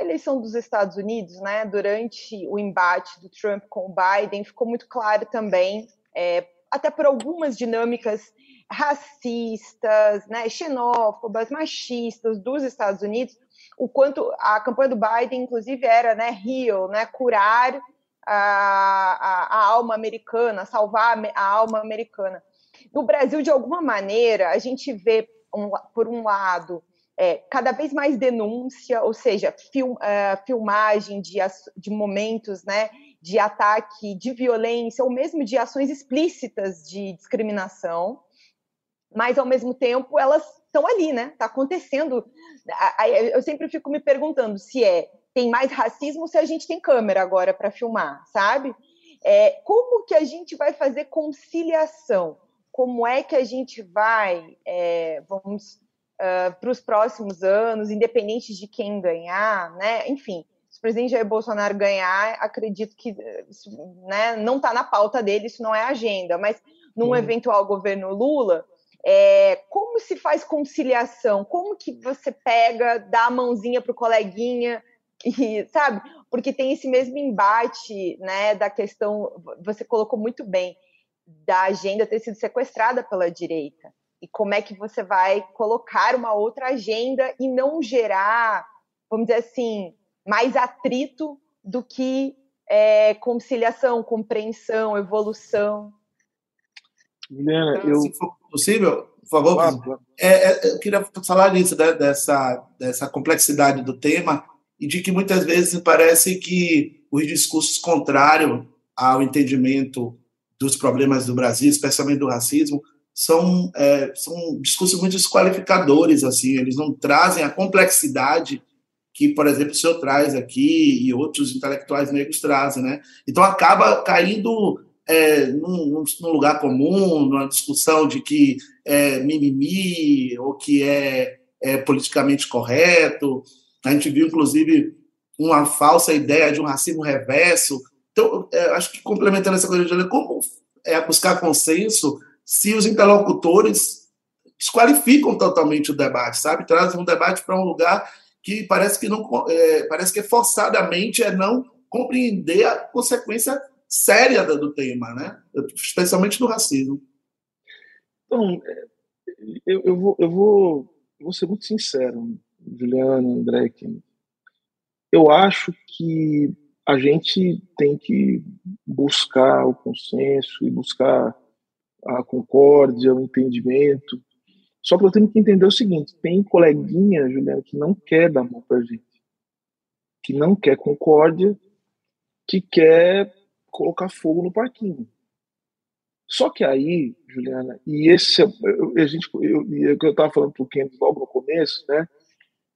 Na eleição dos Estados Unidos, né, durante o embate do Trump com o Biden, ficou muito claro também, é, até por algumas dinâmicas racistas, né, xenófobas, machistas dos Estados Unidos, o quanto a campanha do Biden, inclusive, era né, heal, né, curar a, a, a alma americana, salvar a alma americana. No Brasil, de alguma maneira, a gente vê, um, por um lado, é, cada vez mais denúncia, ou seja, film, uh, filmagem de, de momentos né, de ataque, de violência, ou mesmo de ações explícitas de discriminação mas ao mesmo tempo elas estão ali, né? Está acontecendo. Eu sempre fico me perguntando se é tem mais racismo se a gente tem câmera agora para filmar, sabe? É, como que a gente vai fazer conciliação? Como é que a gente vai, é, vamos, uh, para os próximos anos, independente de quem ganhar, né? Enfim, se o presidente Jair Bolsonaro ganhar, acredito que isso, né, não está na pauta dele, isso não é agenda, mas num hum. eventual governo Lula, é, como se faz conciliação? Como que você pega, dá a mãozinha para o coleguinha e sabe? Porque tem esse mesmo embate, né, da questão, você colocou muito bem, da agenda ter sido sequestrada pela direita. E como é que você vai colocar uma outra agenda e não gerar, vamos dizer assim, mais atrito do que é, conciliação, compreensão, evolução? Juliana, então, eu... Se for possível, por favor. Claro, É, é, eu queria falar disso, né, dessa, dessa complexidade do tema e de que muitas vezes parece que os discursos contrários ao entendimento dos problemas do Brasil, especialmente do racismo, são, é, são discursos muito desqualificadores, assim, eles não trazem a complexidade que, por exemplo, o senhor traz aqui e outros intelectuais negros trazem, né? Então acaba caindo é, num, num, lugar comum, numa discussão de que é mimimi ou que é, é politicamente correto. A gente viu, inclusive, uma falsa ideia de um racismo reverso. Então, é, acho que complementando essa coisa de como é buscar consenso se os interlocutores desqualificam totalmente o debate, sabe? Trazem um debate para um lugar que parece que não é, parece que forçadamente é não compreender a consequência séria do tema, né? Especialmente do racismo. Então, é, eu, eu, vou, eu vou, vou ser muito sincero, Juliana, André, eu acho que a gente tem que buscar o consenso e buscar a concórdia, o entendimento. Só que eu tenho que entender o seguinte: tem coleguinha, Juliana, que não quer dar mão pra gente, que não quer concórdia, que quer colocar fogo no parquinho. Só que aí, Juliana, e esse é, a gente, eu, eu, eu estava falando para o Kennedy logo no começo, né?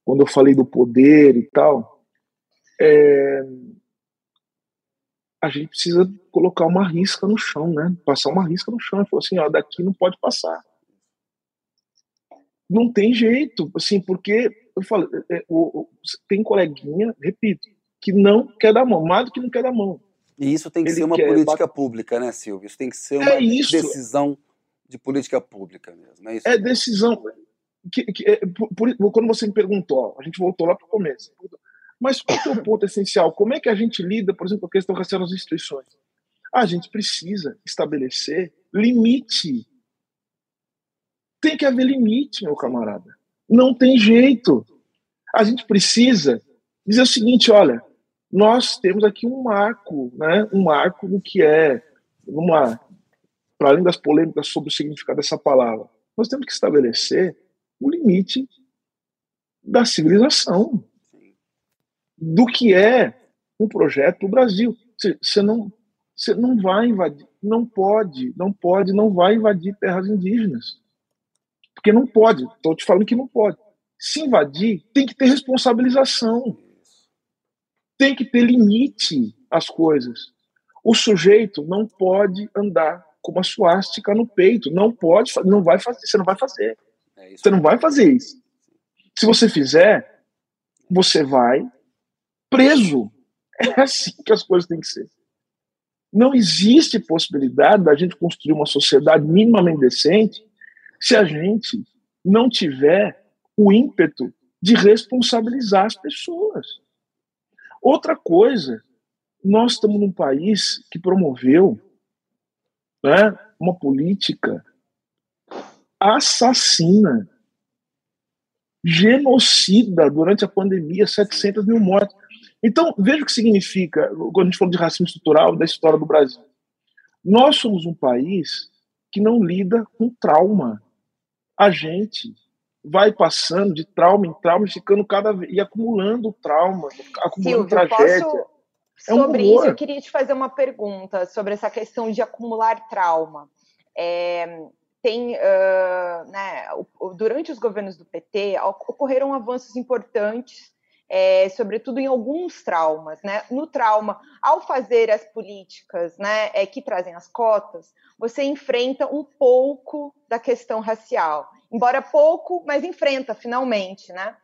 Quando eu falei do poder e tal, é, a gente precisa colocar uma risca no chão, né? Passar uma risca no chão. E falou assim, ó, daqui não pode passar. Não tem jeito, assim, porque eu falo, é, é, tem coleguinha, repito, que não quer dar mão, mais do que não quer dar mão. E isso tem que Ele ser uma política pública, né, Silvio? Isso tem que ser é uma é decisão de política pública mesmo. É, isso é decisão. Que, que, é, por, por, quando você me perguntou, a gente voltou lá para o começo. Mas qual é o ponto essencial? Como é que a gente lida, por exemplo, com a questão racial nas instituições? A gente precisa estabelecer limite. Tem que haver limite, meu camarada. Não tem jeito. A gente precisa dizer o seguinte: olha, nós temos aqui um marco, né? um marco do que é, para além das polêmicas sobre o significado dessa palavra, nós temos que estabelecer o limite da civilização, do que é um projeto Brasil. Você não, você não vai invadir, não pode, não pode, não vai invadir terras indígenas. Porque não pode, estou te falando que não pode. Se invadir, tem que ter responsabilização. Tem que ter limite às coisas. O sujeito não pode andar com uma suástica no peito. Não pode, não vai fazer, você não vai fazer. É você não vai fazer isso. Se você fizer, você vai preso. É assim que as coisas têm que ser. Não existe possibilidade da gente construir uma sociedade minimamente decente se a gente não tiver o ímpeto de responsabilizar as pessoas. Outra coisa, nós estamos num país que promoveu né, uma política assassina, genocida durante a pandemia, 700 mil mortes. Então, veja o que significa, quando a gente fala de racismo estrutural, da história do Brasil. Nós somos um país que não lida com trauma. A gente vai passando de trauma em trauma, ficando cada vez e acumulando trauma, acumulando Silvio, tragédia. Posso... É um sobre isso, eu queria te fazer uma pergunta sobre essa questão de acumular trauma. É, tem, uh, né, durante os governos do PT, ocorreram avanços importantes, é, sobretudo em alguns traumas. Né? No trauma, ao fazer as políticas né, é, que trazem as cotas, você enfrenta um pouco da questão racial embora pouco, mas enfrenta finalmente, né?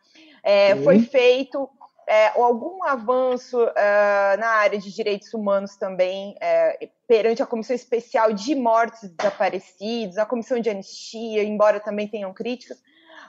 É, foi feito é, algum avanço uh, na área de direitos humanos também é, perante a Comissão Especial de Mortes Desaparecidos, a Comissão de Anistia, embora também tenham críticas,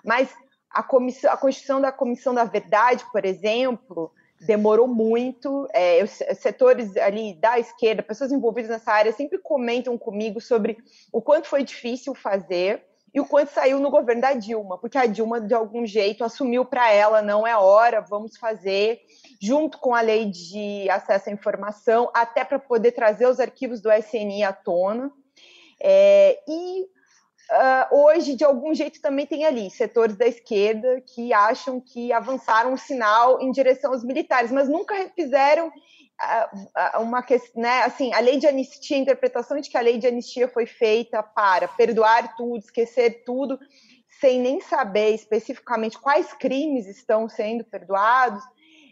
mas a, comissão, a Constituição da Comissão da Verdade, por exemplo, demorou muito. É, os setores ali da esquerda, pessoas envolvidas nessa área, sempre comentam comigo sobre o quanto foi difícil fazer e o quanto saiu no governo da Dilma, porque a Dilma, de algum jeito, assumiu para ela, não é hora, vamos fazer, junto com a lei de acesso à informação, até para poder trazer os arquivos do SNI à tona. É, e uh, hoje, de algum jeito, também tem ali setores da esquerda que acham que avançaram um sinal em direção aos militares, mas nunca fizeram uma questão, né, assim, a lei de anistia, a interpretação de que a lei de anistia foi feita para perdoar tudo, esquecer tudo, sem nem saber especificamente quais crimes estão sendo perdoados,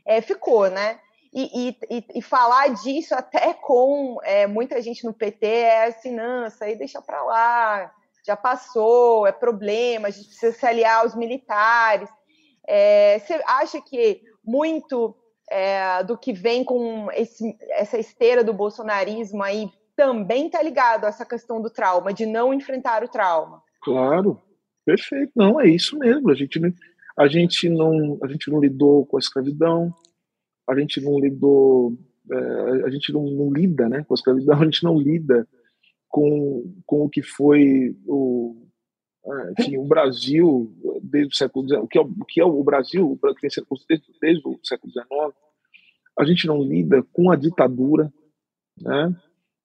é, ficou, né? E, e, e, falar disso até com é, muita gente no PT é assim, não, isso aí deixa para lá, já passou, é problema, a gente precisa se aliar aos militares. É, você acha que muito é, do que vem com esse, essa esteira do bolsonarismo aí também está ligado a essa questão do trauma, de não enfrentar o trauma? Claro, perfeito. Não, é isso mesmo. A gente, a gente, não, a gente não lidou com a escravidão, a gente não lidou, é, a gente não, não, lida né, com a escravidão, a gente não lida com, com o que foi o, é, enfim, o Brasil desde o século XIX, o que é o, que é o Brasil, que vem sendo desde, desde o século XIX, a gente não lida com a ditadura, né?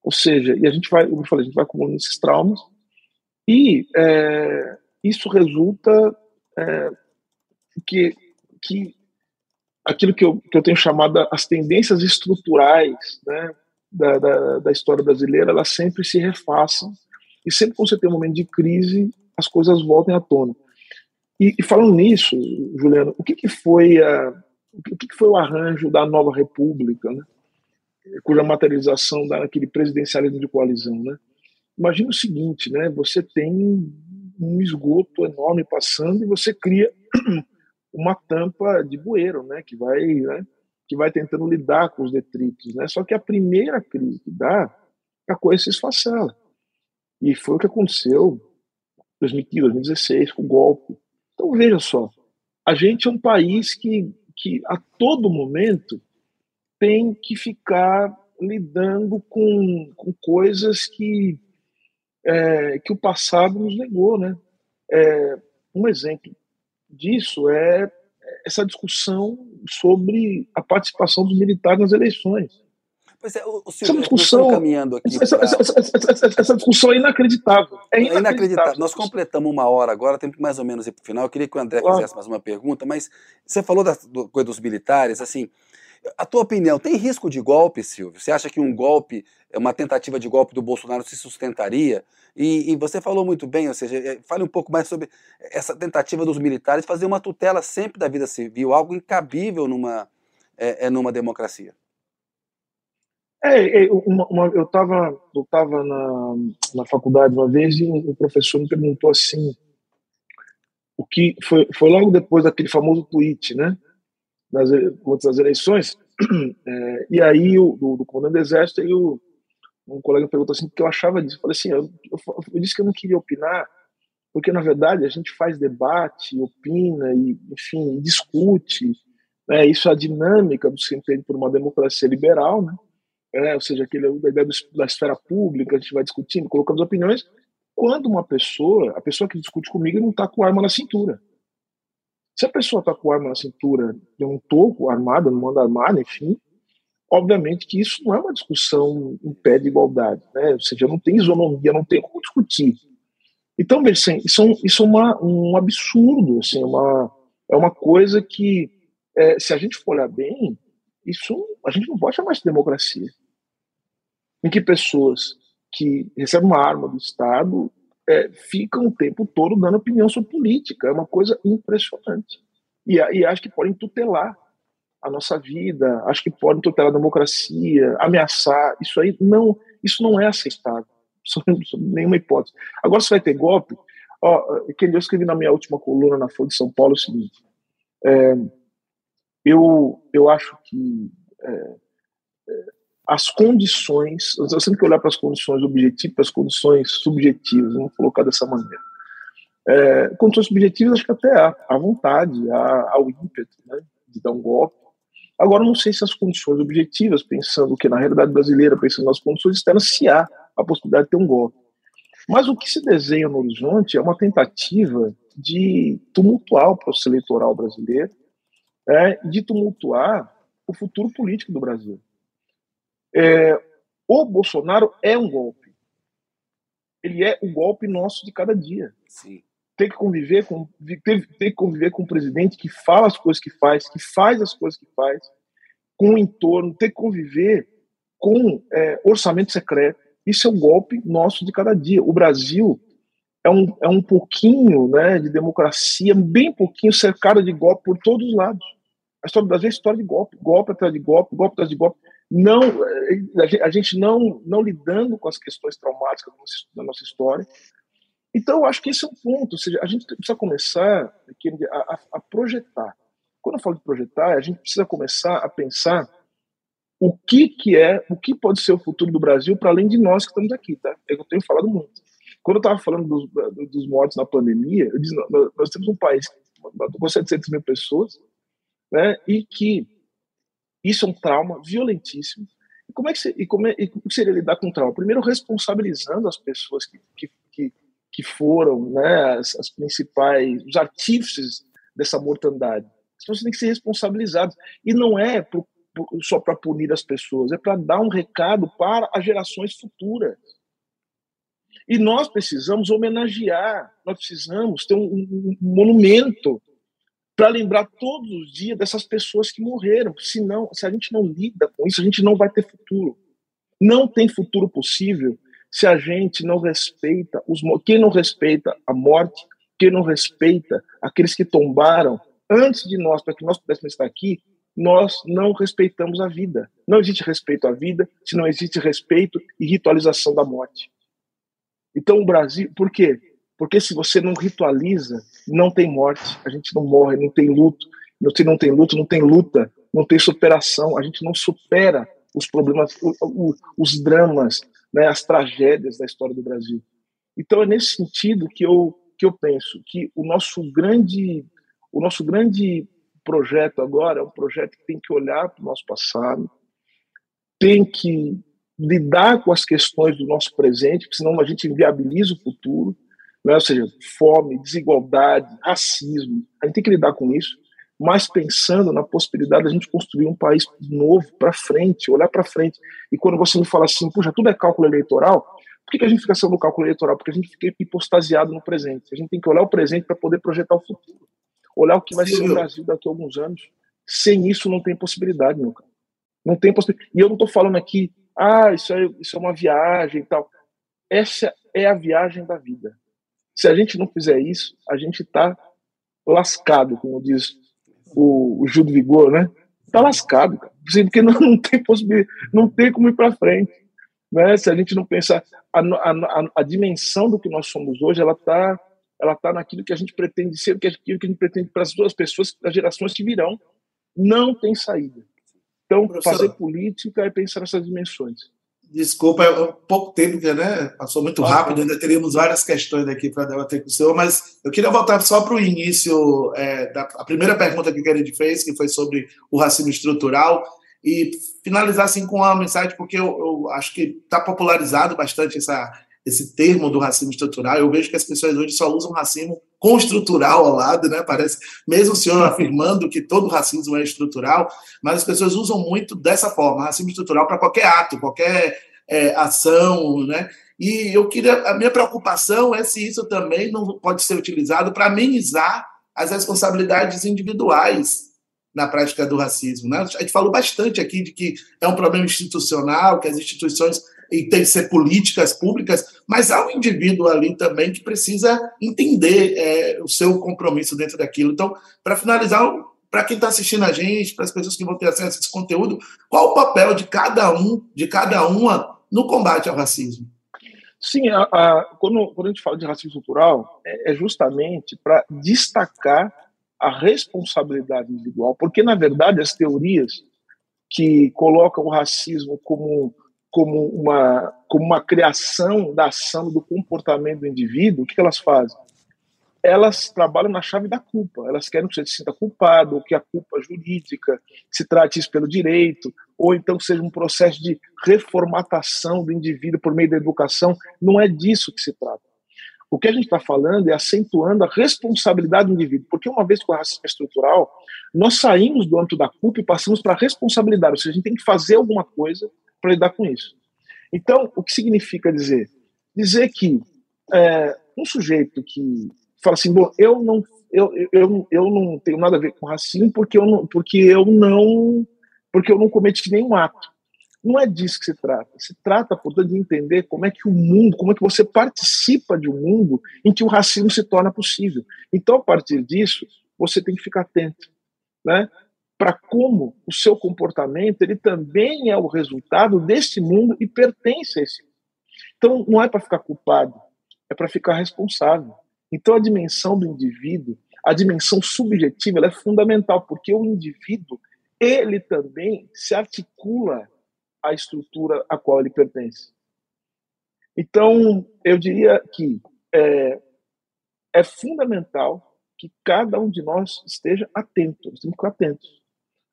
Ou seja, e a gente vai, eu falei, a gente vai acumulando esses traumas e é, isso resulta é, que, que aquilo que eu, que eu tenho chamado as tendências estruturais né, da, da, da, história brasileira, elas sempre se refaçam, e sempre que você tem um momento de crise, as coisas voltem à tona. E, e falando nisso, Juliano, o que, que foi a, o que, que foi o arranjo da nova república, né, cuja materialização dá presidencialismo de coalizão, né? Imagina o seguinte, né? Você tem um esgoto enorme passando e você cria uma tampa de bueiro, né, que vai, né, que vai tentando lidar com os detritos, né? Só que a primeira crise que dá, a coisa se esfacela. E foi o que aconteceu em 2015, 2016, com o golpe. Então veja só, a gente é um país que, que a todo momento tem que ficar lidando com, com coisas que, é, que o passado nos negou, né? É, um exemplo disso é essa discussão sobre a participação dos militares nas eleições. Pois é, o, o essa discussão, caminhando aqui essa, pra... essa, essa, essa, discussão é inacreditável. É, é inacreditável. É inacreditável. Nós completamos uma hora agora, tem mais ou menos ir para o final. Eu queria que o André claro. fizesse mais uma pergunta, mas você falou da do, coisa dos militares, assim, a tua opinião, tem risco de golpe, Silvio? Você acha que um golpe, uma tentativa de golpe do Bolsonaro se sustentaria? E, e você falou muito bem, ou seja, é, fale um pouco mais sobre essa tentativa dos militares fazer uma tutela sempre da vida civil, algo incabível numa, é, é numa democracia. É, é uma, uma, eu estava eu tava na, na faculdade uma vez e o professor me perguntou assim, o que foi, foi logo depois daquele famoso tweet, né? nas, das eleições, é, e aí o do, do comandante do exército, aí o, um colega perguntou assim, o que eu achava disso, eu falei assim, eu, eu, eu, disse que eu não queria opinar, porque na verdade a gente faz debate, opina, e enfim, discute, né, isso é a dinâmica do que por uma democracia liberal, né, é, ou seja, aquele, a ideia da esfera pública, a gente vai discutindo, colocando opiniões, quando uma pessoa, a pessoa que discute comigo não está com arma na cintura. Se a pessoa está com arma na cintura, eu não estou armada, não manda armada, enfim, obviamente que isso não é uma discussão em pé de igualdade, né? ou seja, não tem isonomia, não tem como discutir. Então, veja, assim, isso, é, isso é uma, um absurdo, assim, uma, é uma coisa que, é, se a gente for olhar bem, isso a gente não pode chamar de democracia. Em que pessoas que recebem uma arma do Estado é, ficam o tempo todo dando opinião sobre política. É uma coisa impressionante. E, e acho que podem tutelar a nossa vida, acho que podem tutelar a democracia, ameaçar. Isso aí não, isso não é aceitável, sob nenhuma hipótese. Agora, se vai ter golpe, ó, que eu escrevi na minha última coluna na Folha de São Paulo é o seguinte: é, eu, eu acho que é, é as condições, eu sempre que olhar para as condições objetivas, as condições subjetivas, vamos colocar dessa maneira. É, condições subjetivas, acho que até há, a vontade, há o ímpeto né, de dar um golpe. Agora, não sei se as condições objetivas, pensando que na realidade brasileira, pensando nas condições externas, se há a possibilidade de ter um golpe. Mas o que se desenha no horizonte é uma tentativa de tumultuar o processo eleitoral brasileiro, é, de tumultuar o futuro político do Brasil. É, o Bolsonaro é um golpe. Ele é o golpe nosso de cada dia. Sim. Tem que conviver com tem, tem que conviver com um presidente que fala as coisas que faz, que faz as coisas que faz, com o entorno, ter que conviver com é, orçamento secreto. Isso é o golpe nosso de cada dia. O Brasil é um, é um pouquinho né, de democracia, bem pouquinho cercado de golpe por todos os lados. A história do Brasil é história de golpe, golpe atrás de golpe, golpe atrás de golpe. Não, a gente não, não lidando com as questões traumáticas da nossa história. Então, eu acho que esse é um ponto. Ou seja, a gente precisa começar a, a, projetar. Quando eu falo de projetar, a gente precisa começar a pensar o que, que é, o que pode ser o futuro do Brasil para além de nós que estamos aqui, tá? É eu tenho falado muito. Quando eu estava falando dos, dos mortos na pandemia, eu disse, nós, temos um país com 700 mil pessoas, né, e que isso é um trauma violentíssimo. E como é que, e como, é, e como seria lidar com o trauma? Primeiro, responsabilizando as pessoas que, que, que, foram né, as, as principais, os artífices dessa mortandade. As pessoas têm que ser responsabilizadas. E não é só para punir as pessoas, é para dar um recado para as gerações futuras. E nós precisamos homenagear, nós precisamos ter um, um, um monumento para lembrar todos os dias dessas pessoas que morreram. Senão, se a gente não lida com isso, a gente não vai ter futuro. Não tem futuro possível se a gente não respeita os quem não respeita a morte, quem não respeita aqueles que tombaram antes de nós para que nós pudéssemos estar aqui, nós não respeitamos a vida. Não existe respeito à vida se não existe respeito e ritualização da morte. Então, o Brasil, por quê? Porque se você não ritualiza, não tem morte, a gente não morre, não tem luto. Se não tem luto, não tem luta, não tem superação, a gente não supera os problemas, os dramas, né, as tragédias da história do Brasil. Então é nesse sentido que eu que eu penso que o nosso grande o nosso grande projeto agora é um projeto que tem que olhar para o nosso passado, tem que lidar com as questões do nosso presente, senão a gente inviabiliza o futuro, né? ou seja, fome, desigualdade, racismo. A gente tem que lidar com isso, mas pensando na possibilidade de a gente construir um país novo para frente, olhar para frente. E quando você me fala assim, puxa, tudo é cálculo eleitoral, por que, que a gente fica sendo no cálculo eleitoral? Porque a gente fica hipostasiado no presente. A gente tem que olhar o presente para poder projetar o futuro. Olhar o que vai Sim, ser o Brasil daqui a alguns anos. Sem isso não tem possibilidade, meu cara. Não tem possibilidade. E eu não estou falando aqui ah, isso é, isso é uma viagem e tal. Essa é a viagem da vida. Se a gente não fizer isso, a gente está lascado, como diz o, o Gil do Vigor, né? Está lascado, cara. Porque não, não tem possibilidade, não tem como ir para frente. Né? Se a gente não pensar a, a, a, dimensão do que nós somos hoje, ela está ela tá naquilo que a gente pretende ser, aquilo que a gente pretende para as duas pessoas, as gerações que virão. Não tem saída. Então, Professor, fazer política é pensar nessas dimensões. Desculpa, é pouco tempo, né? Passou muito rápido, ainda teríamos várias questões aqui para debater com o senhor, mas eu queria voltar só para o início é, da a primeira pergunta que a gente fez, que foi sobre o racismo estrutural, e finalizar assim com uma mensagem, porque eu, eu acho que está popularizado bastante essa, esse termo do racismo estrutural. Eu vejo que as pessoas hoje só usam racismo com estrutural ao lado, né? Parece, mesmo o senhor afirmando que todo racismo é estrutural, mas as pessoas usam muito dessa forma, racismo estrutural para qualquer ato, qualquer é, ação, né? E eu queria, a minha preocupação é se isso também não pode ser utilizado para amenizar as responsabilidades individuais na prática do racismo. Né? A gente falou bastante aqui de que é um problema institucional, que as instituições e tem que ser políticas públicas, mas há um indivíduo ali também que precisa entender é, o seu compromisso dentro daquilo. Então, para finalizar, para quem está assistindo a gente, para as pessoas que vão ter acesso a esse conteúdo, qual o papel de cada um, de cada uma, no combate ao racismo? Sim, a, a, quando, quando a gente fala de racismo cultural, é, é justamente para destacar a responsabilidade individual, porque, na verdade, as teorias que colocam o racismo como como uma, como uma criação da ação, do comportamento do indivíduo, o que elas fazem? Elas trabalham na chave da culpa. Elas querem que você se sinta culpado, que a culpa jurídica se trate isso pelo direito, ou então seja um processo de reformatação do indivíduo por meio da educação. Não é disso que se trata. O que a gente está falando é acentuando a responsabilidade do indivíduo, porque uma vez que o racismo é estrutural, nós saímos do âmbito da culpa e passamos para a responsabilidade, ou seja, a gente tem que fazer alguma coisa para lidar com isso. Então, o que significa dizer? Dizer que é, um sujeito que fala assim, bom, eu não, eu, eu, eu não tenho nada a ver com racismo porque eu não, porque eu não porque eu não cometi nenhum ato. Não é disso que se trata. Se trata, portanto, de entender como é que o mundo, como é que você participa de um mundo em que o racismo se torna possível. Então, a partir disso, você tem que ficar atento, né? Para como o seu comportamento ele também é o resultado desse mundo e pertence a esse mundo. Então, não é para ficar culpado, é para ficar responsável. Então, a dimensão do indivíduo, a dimensão subjetiva, ela é fundamental, porque o indivíduo, ele também se articula à estrutura a qual ele pertence. Então, eu diria que é, é fundamental que cada um de nós esteja atento, nós temos que ficar atentos.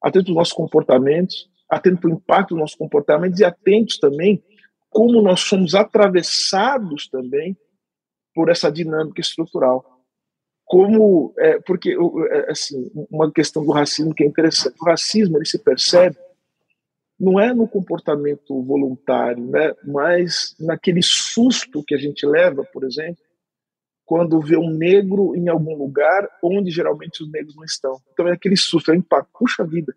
Atentos aos nossos comportamentos, atentos ao impacto dos nossos comportamentos e atentos também como nós somos atravessados também por essa dinâmica estrutural. Como, é, porque, é, assim, uma questão do racismo que é interessante. O racismo, ele se percebe não é no comportamento voluntário, né, mas naquele susto que a gente leva, por exemplo, quando vê um negro em algum lugar onde geralmente os negros não estão. Então é aquele susto, é um impacto. Puxa vida,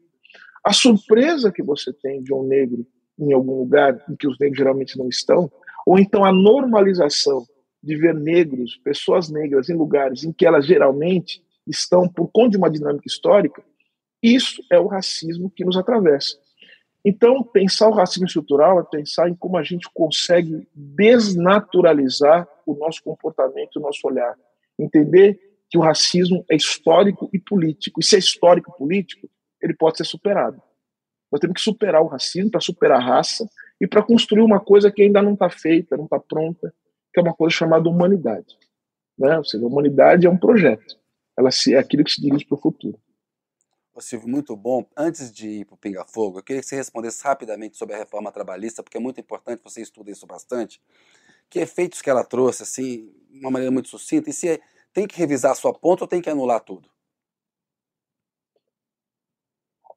a surpresa que você tem de um negro em algum lugar em que os negros geralmente não estão, ou então a normalização de ver negros, pessoas negras, em lugares em que elas geralmente estão por conta de uma dinâmica histórica, isso é o racismo que nos atravessa. Então, pensar o racismo estrutural é pensar em como a gente consegue desnaturalizar o nosso comportamento, o nosso olhar. Entender que o racismo é histórico e político. E se é histórico e político, ele pode ser superado. Nós temos que superar o racismo para superar a raça e para construir uma coisa que ainda não está feita, não está pronta, que é uma coisa chamada humanidade. Né? Ou seja, a humanidade é um projeto. Ela é aquilo que se dirige para o futuro. Ô, Silvio, muito bom. Antes de ir para o Pinga Fogo, eu queria que você respondesse rapidamente sobre a reforma trabalhista, porque é muito importante, você estuda isso bastante. Que efeitos que ela trouxe, assim, de uma maneira muito sucinta, e se é, tem que revisar a sua ponta ou tem que anular tudo?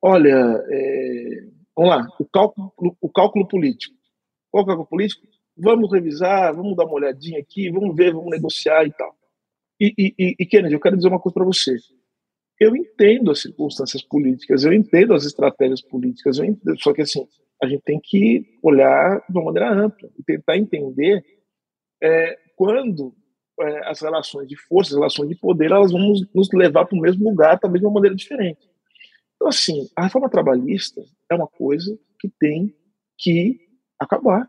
Olha, é, vamos lá, o cálculo, o cálculo político. Qual é o cálculo político? Vamos revisar, vamos dar uma olhadinha aqui, vamos ver, vamos negociar e tal. E, e, e Kennedy, eu quero dizer uma coisa para você. Eu entendo as circunstâncias políticas, eu entendo as estratégias políticas, entendo, só que assim, a gente tem que olhar de uma maneira ampla e tentar entender é, quando é, as relações de força, as relações de poder, elas vão nos, nos levar para o mesmo lugar, talvez de uma maneira diferente. Então, assim, a reforma trabalhista é uma coisa que tem que acabar.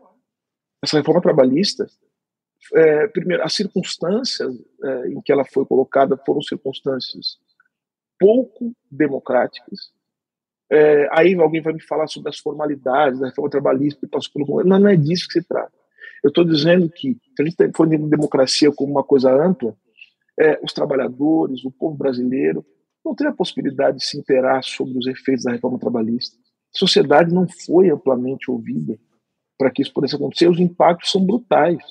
Essa reforma trabalhista, é, primeiro, as circunstâncias é, em que ela foi colocada foram circunstâncias pouco democráticas. É, aí alguém vai me falar sobre as formalidades da reforma trabalhista que passou pelo não, não é disso que se trata. Eu estou dizendo que, se a gente for de democracia como uma coisa ampla, é, os trabalhadores, o povo brasileiro, não teve a possibilidade de se interar sobre os efeitos da reforma trabalhista. A sociedade não foi amplamente ouvida para que isso pudesse acontecer. Os impactos são brutais.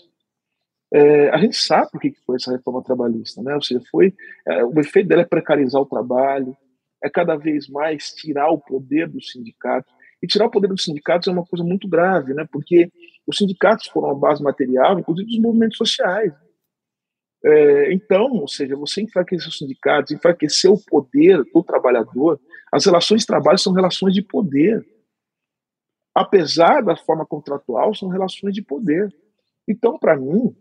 É, a gente sabe o que foi essa reforma trabalhista, né? Ou seja, foi é, o efeito dela é precarizar o trabalho, é cada vez mais tirar o poder dos sindicatos. E tirar o poder dos sindicatos é uma coisa muito grave, né? Porque os sindicatos foram a base material, inclusive dos movimentos sociais. É, então, ou seja, você enfraquecer os sindicatos, enfraquecer o poder do trabalhador, as relações de trabalho são relações de poder. Apesar da forma contratual, são relações de poder. Então, para mim,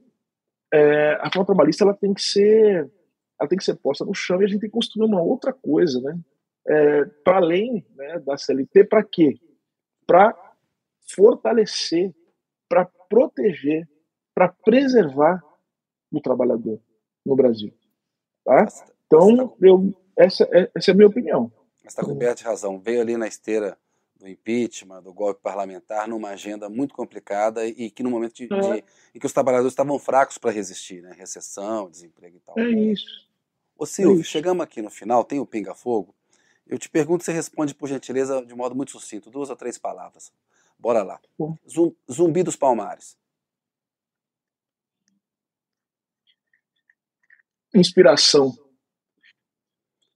é, a forma trabalhista ela tem que ser ela tem que ser posta no chão e a gente tem que construir uma outra coisa, né? É, para além né, da CLT, para quê? Para fortalecer, para proteger, para preservar do trabalhador no Brasil. Tá? Então, eu, essa, é, essa é a minha opinião. Está coberto de razão. Veio ali na esteira do impeachment, do golpe parlamentar, numa agenda muito complicada e que no momento de, é. de em que os trabalhadores estavam fracos para resistir, né? Recessão, desemprego e tal. É isso. Ô Silvio, é isso. chegamos aqui no final, tem o pinga-fogo. Eu te pergunto, você responde por gentileza de modo muito sucinto, duas ou três palavras. Bora lá. Zumbi dos Palmares. inspiração.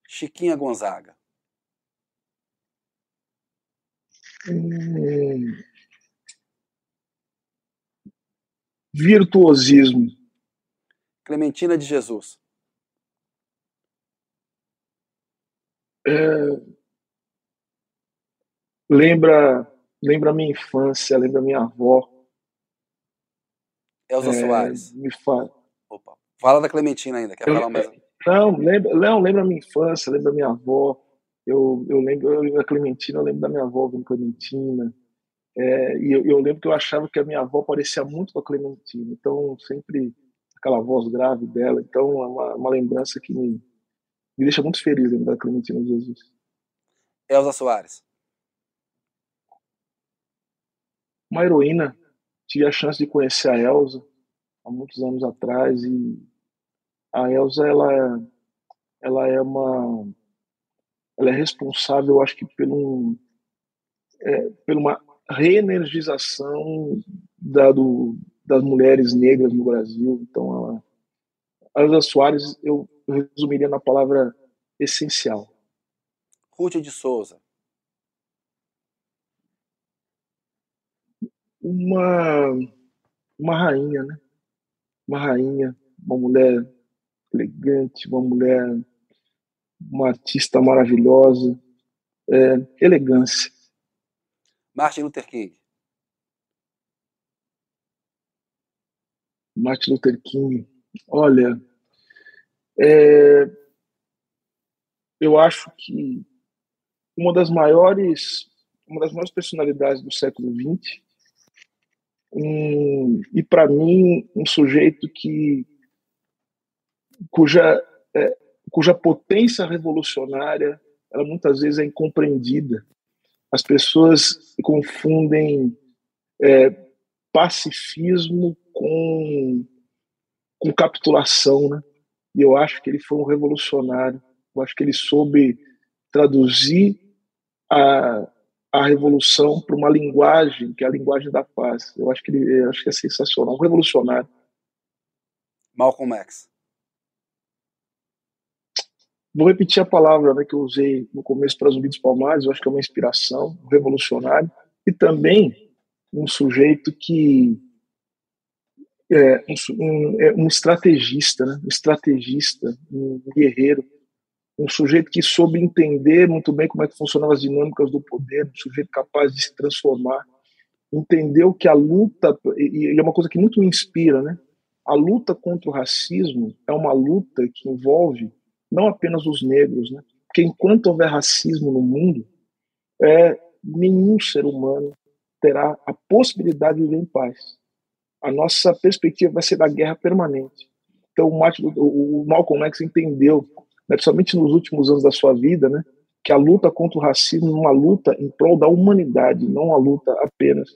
Chiquinha Gonzaga. Hum, virtuosismo. Clementina de Jesus. É, lembra lembra a minha infância, lembra minha avó. Elza é, Soares. Me fala. Opa. Fala da Clementina ainda, quer eu, falar mais? Não, lembra, não, lembra a minha infância, lembra a minha avó. Eu, eu lembro da Clementina, eu lembro da minha avó vendo Clementina. É, e eu, eu, lembro que eu achava que a minha avó parecia muito com a Clementina. Então, sempre aquela voz grave dela. Então, é uma, uma lembrança que me, me deixa muito feliz lembrar da Clementina de Jesus. Elza Soares. Uma heroína. Tive a chance de conhecer a Elza há muitos anos atrás e a Elza ela ela é uma ela é responsável acho que pelo é, por uma reenergização da, do, das mulheres negras no Brasil. Então ela a Elza Soares eu resumiria na palavra essencial. Ruth de Souza. Uma uma rainha né? Uma rainha uma mulher elegante, uma mulher, uma artista maravilhosa, é, elegância. Martin Luther King. Martin Luther King, olha, é, eu acho que uma das maiores, uma das maiores personalidades do século XX, um, e para mim um sujeito que cuja, é, cuja potência revolucionária ela muitas vezes é incompreendida. As pessoas confundem é, pacifismo com, com capitulação, né? E eu acho que ele foi um revolucionário. Eu acho que ele soube traduzir a, a revolução para uma linguagem que é a linguagem da paz. Eu acho que ele, acho que é sensacional, um revolucionário. Malcolm X. Vou repetir a palavra né, que eu usei no começo para Zumbi dos Palmares, eu acho que é uma inspiração, um revolucionário, e também um sujeito que é um, um, é um estrategista, né? um estrategista, um guerreiro, um sujeito que soube entender muito bem como é que funcionavam as dinâmicas do poder, um sujeito capaz de se transformar, entendeu que a luta, e é uma coisa que muito me inspira, né? A luta contra o racismo é uma luta que envolve não apenas os negros, né? Porque enquanto houver racismo no mundo, é, nenhum ser humano terá a possibilidade de viver em paz. A nossa perspectiva vai ser da guerra permanente. Então, o, Martin, o Malcolm X entendeu, né, nos últimos anos da sua vida, né, que a luta contra o racismo é uma luta em prol da humanidade, não uma luta apenas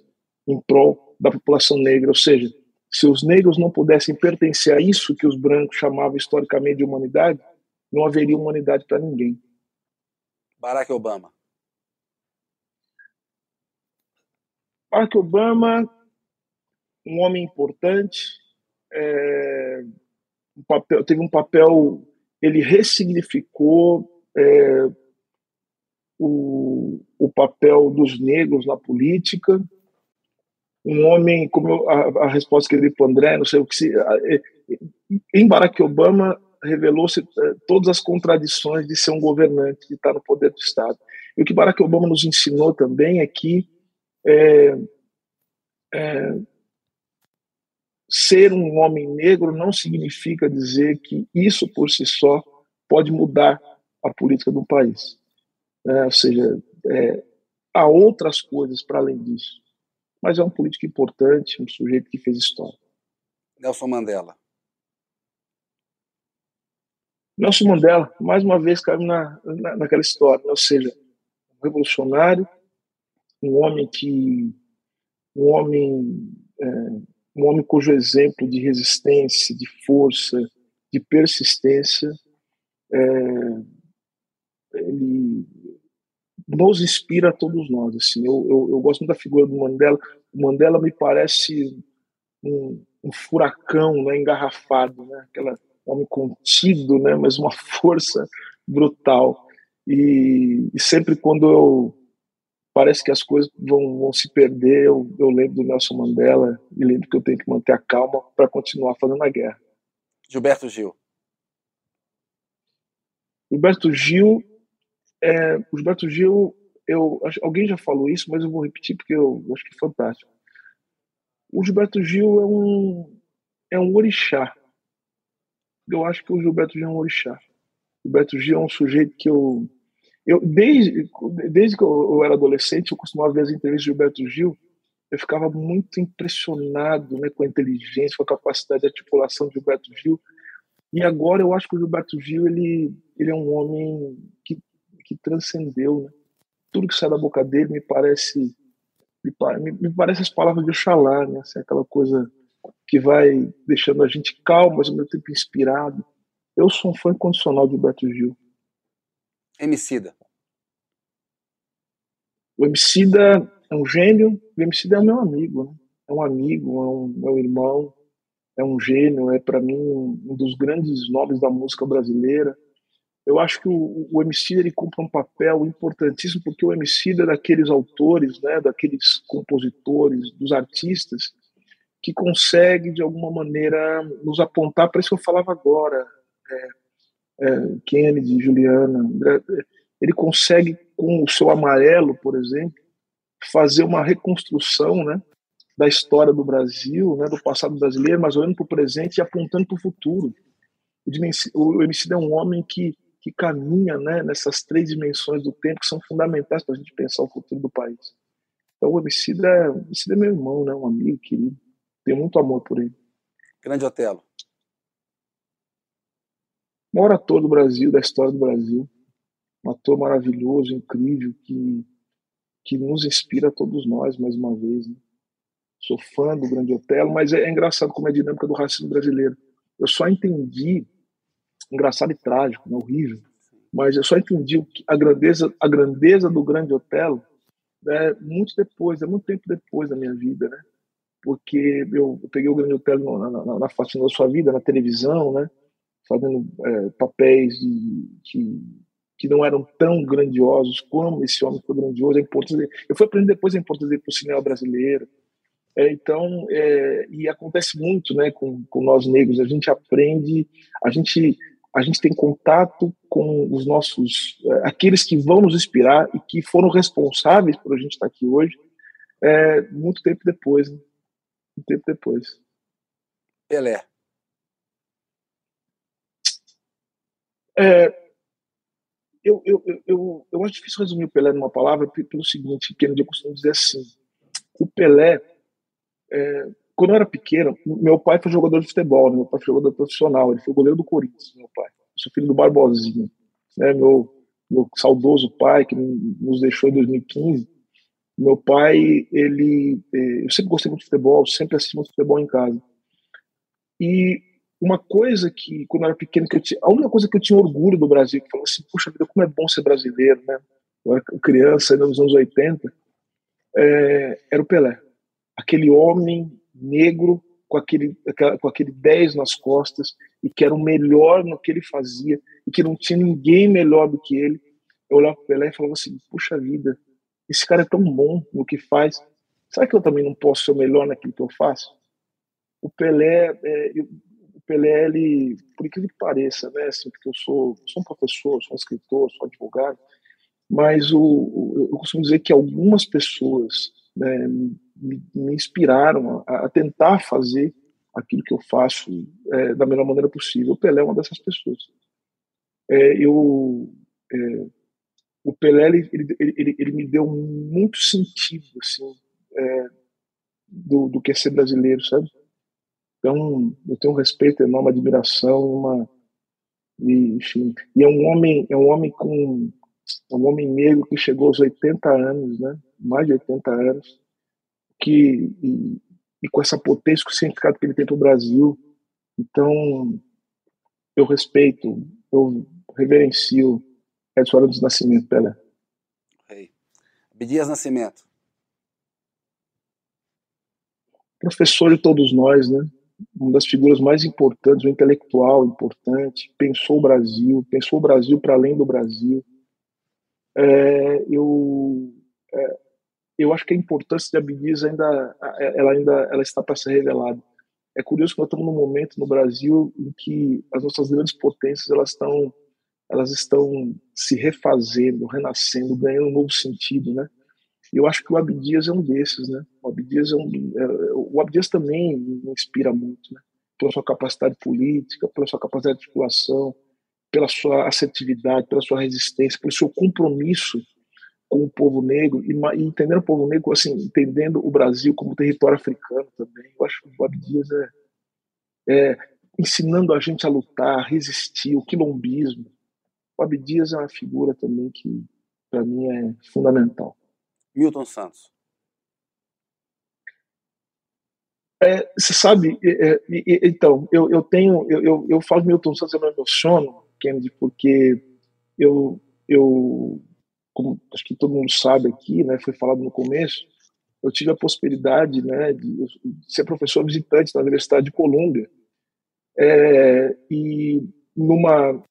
em prol da população negra. Ou seja, se os negros não pudessem pertencer a isso que os brancos chamavam historicamente de humanidade, não haveria humanidade para ninguém. Barack Obama. Barack Obama, um homem importante, é, um papel, teve um papel, ele ressignificou é, o, o papel dos negros na política. Um homem, como eu, a, a, resposta que ele deu para André, não sei o que se. É, em Barack Obama, revelou-se eh, todas as contradições de ser um governante, de estar no poder do Estado. E o que Barack Obama nos ensinou também é que é, é, ser um homem negro não significa dizer que isso por si só pode mudar a política do país. É, ou seja, há outras coisas para além disso. Mas é um político importante, um sujeito que fez história. Nelson Mandela. Nelson Mandela, mais uma vez, caiu na, na, naquela história, ou seja, um revolucionário, um homem que, um homem, é, um homem cujo exemplo de resistência, de força, de persistência, é, ele nos inspira a todos nós. Assim, eu, eu, eu, gosto muito da figura do Mandela. O Mandela me parece um, um furacão, né, engarrafado, né, aquela homem contido, né, mas uma força brutal. E, e, sempre quando eu parece que as coisas vão, vão se perder, eu, eu lembro do Nelson Mandela e lembro que eu tenho que manter a calma para continuar fazendo a guerra. Gilberto Gil. Gilberto Gil, é, Gilberto Gil eu alguém já falou isso, mas eu vou repetir porque eu acho que é fantástico. O Gilberto Gil é um é um orixá. Eu acho que o Gilberto Gil é um orixá. O Gilberto Gil é um sujeito que eu eu desde desde que eu, era adolescente eu costumava ver as entrevistas de Gilberto Gil eu ficava muito impressionado né, com a inteligência, com a capacidade de articulação de Gilberto Gil. E agora eu acho que o Gilberto Gil ele, ele é um homem que, que transcendeu. Né? Tudo que sai da boca dele me parece me, me parece as palavras de Oxalá, né? Assim, aquela coisa que vai deixando a gente calmo, mas ao mesmo tempo inspirado. Eu sou um fã incondicional de Gilberto Gil. Emicida. O Emicida é um gênio, o MC é meu amigo, né? é um amigo, é um meu irmão, é um gênio, é para mim um, dos grandes nomes da música brasileira. Eu acho que o, o MC ele cumpre um papel importantíssimo porque o MC é daqueles autores, né, daqueles compositores, dos artistas que consegue de alguma maneira nos apontar para isso que eu falava agora, é, é, Kennedy, Juliana, ele consegue com o seu amarelo, por exemplo, fazer uma reconstrução né, da história do Brasil, né, do passado brasileiro, mas olhando para o presente e apontando para o futuro. O MC é um homem que, que caminha né, nessas três dimensões do tempo que são fundamentais para a gente pensar o futuro do país. Então o MC é, o é meu irmão, né, um amigo querido. Tenho muito amor por ele. Grande Otelo. O maior ator do Brasil, da história do Brasil. Um ator maravilhoso, incrível, que que nos inspira a todos nós, mais uma vez. Né? Sou fã do Grande Otelo, mas é, é, engraçado como é a dinâmica do racismo brasileiro. Eu só entendi, engraçado e trágico, né? horrível, mas eu só entendi a grandeza, a grandeza do Grande Otelo né? muito depois, é muito tempo depois da minha vida, né? Porque eu, peguei o Grande Otelo na, na, na da sua vida, na televisão, né? Fazendo é, papéis de, que não eram tão grandiosos como esse homem foi grandioso. A importância eu fui aprender depois a importância dele para o cinema brasileiro. É, então, é, e acontece muito né, com, com nós negros, a gente aprende, a gente, a gente tem contato com os nossos, é, aqueles que vão nos inspirar e que foram responsáveis por a gente estar aqui hoje, é, muito tempo depois. Né? Muito tempo depois. Pelé. É, eu, eu, eu, eu acho difícil resumir o Pelé numa palavra pelo seguinte, Kennedy, eu costumo dizer assim, o Pelé, é, quando eu era pequeno, meu pai foi jogador de futebol, né? meu pai foi jogador profissional, ele foi goleiro do Corinthians, meu pai. Eu sou filho do Barbosinha, né? meu, meu saudoso pai, que nos deixou em 2015. Meu pai, ele, é, eu sempre gostei muito de futebol, sempre assisti muito futebol em casa. E uma coisa que, quando eu era pequeno, que eu tinha, a única coisa que eu tinha orgulho do Brasil, que falava assim, puxa vida, como é bom ser brasileiro, né? Eu era criança, ainda nos anos 80, é, era o Pelé. Aquele homem negro com aquele, com aquele 10 nas costas e que era o melhor no que ele fazia e que não tinha ninguém melhor do que ele. Eu olhava para o Pelé e falava assim, puxa vida, esse cara é tão bom no que faz, será que eu também não posso ser o melhor naquilo que eu faço? O Pelé, é, eu, Pelé, ele, por incrível que pareça, né, assim, porque eu sou, sou um professor, sou um escritor, sou um advogado, mas o, o, eu costumo dizer que algumas pessoas né, me, me, inspiraram a, a, tentar fazer aquilo que eu faço é, da melhor maneira possível. O Pelé é uma dessas pessoas. É, eu, é, o Pelé ele, ele, ele, ele, me deu muito sentido assim, é, do, do que é ser brasileiro, sabe? Então, eu tenho um respeito enorme, admiração, uma e, enfim, e é um homem, é um homem com é um homem negro que chegou aos 80 anos, né? Mais de 80 anos, que e, e com essa potência, com o significado que ele tem para o Brasil. Então, eu respeito, eu reverencio Edson Arantes Nascimento, Pelé. Rei. Abdias Nascimento. Professor de todos nós, né? uma das figuras mais importantes, um intelectual importante, pensou o Brasil, pensou o Brasil para além do Brasil. É, eu, é, eu acho que a importância de Abdias ainda, ela ainda ela está para ser revelada. É curioso que nós estamos num momento no Brasil em que as nossas grandes potências elas estão elas estão se refazendo, renascendo, ganhando um novo sentido, né? E eu acho que o Abdias é um desses, né? O Abdias, é um, é, o Abdias também me inspira muito, né? Pela sua capacidade política, pela sua capacidade de articulação, pela sua assertividade, pela sua resistência, pelo seu compromisso com o povo negro e, e entendendo o povo negro, assim, entendendo o Brasil como território africano também. Eu acho que o Abdias é, é ensinando a gente a lutar, a resistir, o quilombismo. O Abdias é uma figura também que, para mim, é fundamental. Milton Santos. É, você sabe, é, é, então, eu, eu tenho, eu, eu, eu falo Milton Santos, eu me emociono, Kennedy, porque eu, eu, como acho que todo mundo sabe aqui, né, foi falado no começo, eu tive a possibilidade né, de, ser professor visitante na Universidade de Colômbia, é, e numa,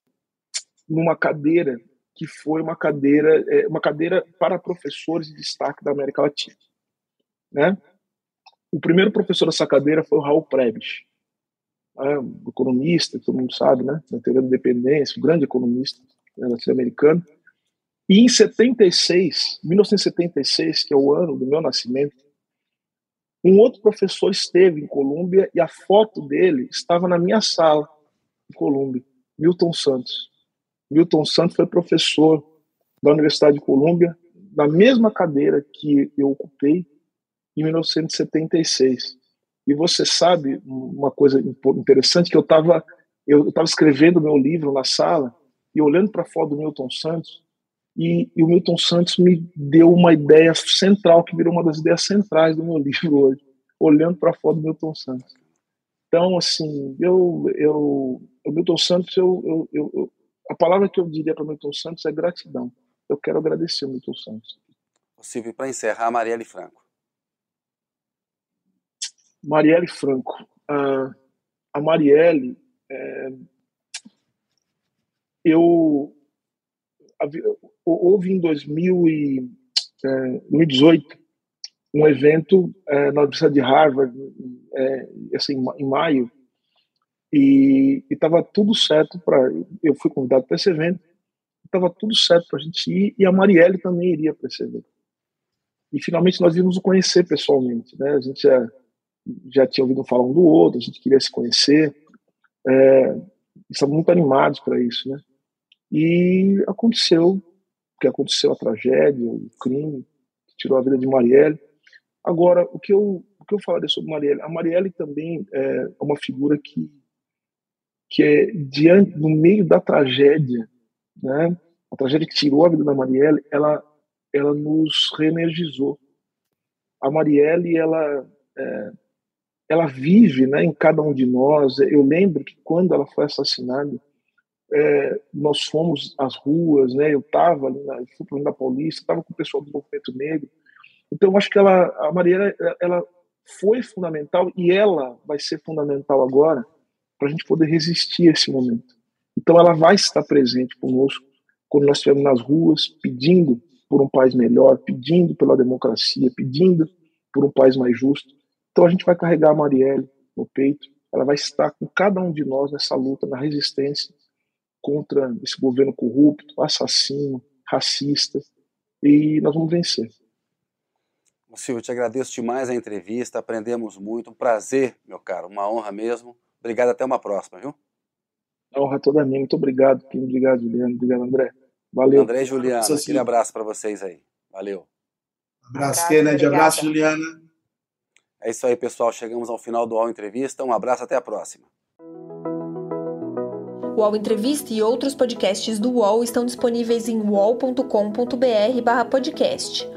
numa cadeira que foi uma cadeira, é, uma cadeira para professores de destaque da América Latina. Né? O primeiro professor dessa cadeira foi o Raul Prebisch, né? economista, todo mundo sabe, né? na teoria da independência, um grande economista né, latino-americano. E em 76, 1976, que é o ano do meu nascimento, um outro professor esteve em Colômbia e a foto dele estava na minha sala em Colômbia, Milton Santos. Milton Santos foi professor da Universidade de Colômbia, na mesma cadeira que eu ocupei em 1976. E você sabe uma coisa interessante que eu estava eu estava escrevendo meu livro na sala e olhando para a foto do Milton Santos e, e, o Milton Santos me deu uma ideia central que virou uma das ideias centrais do meu livro hoje, olhando para a foto do Milton Santos. Então, assim, eu, eu, o Milton Santos, eu, eu, eu, a palavra que eu diria para Milton Santos é gratidão. Eu quero agradecer o Milton Santos. Silvio, para encerrar, Marielle Franco. Marielle Franco. Uh, a Marielle, é, eu houve em 2000 e, é, 2018 um evento é, na Universidade de Harvard, é, assim, em maio, e estava tudo certo para. Eu fui convidado para esse evento, estava tudo certo para a gente ir, e a Marielle também iria para esse evento. E finalmente nós íamos nos conhecer pessoalmente, né? A gente já, já tinha ouvido falar um do outro, a gente queria se conhecer, é, estávamos muito animados para isso, né? E aconteceu, que aconteceu a tragédia, o crime que tirou a vida de Marielle. Agora, o que eu, o que eu falaria sobre Marielle? A Marielle também é uma figura que que é diante no meio da tragédia, né? A tragédia que tirou a vida da Marielle, ela ela nos reenergizou. A Marielle, ela é, ela vive, né, em cada um de nós. Eu lembro que quando ela foi assassinada, é, nós fomos às ruas, né? Eu estava ali na, fui da Paulista, estava com o pessoal do movimento negro. Então, eu acho que ela, a Marielle, ela foi fundamental e ela vai ser fundamental agora para a gente poder resistir a esse momento. Então ela vai estar presente conosco quando nós estivermos nas ruas pedindo por um país melhor, pedindo pela democracia, pedindo por um país mais justo. Então a gente vai carregar a Marielle no peito, ela vai estar com cada um de nós nessa luta, na resistência contra esse governo corrupto, assassino, racista, e nós vamos vencer. Silvio, te agradeço demais a entrevista, aprendemos muito, um prazer, meu caro, uma honra mesmo. Obrigado, até uma próxima, viu? A honra toda minha. Muito obrigado, Kim. Obrigado, Juliano. Obrigado, André. Valeu. André e Juliana, aquele abraço para vocês aí. Valeu. Abraço, Kennedy. Abraço, Juliana. É isso aí, pessoal. Chegamos ao final do UOL Entrevista. Um abraço, até a próxima. O UOL Entrevista e outros podcasts do UOL estão disponíveis em uol.com.br/podcast.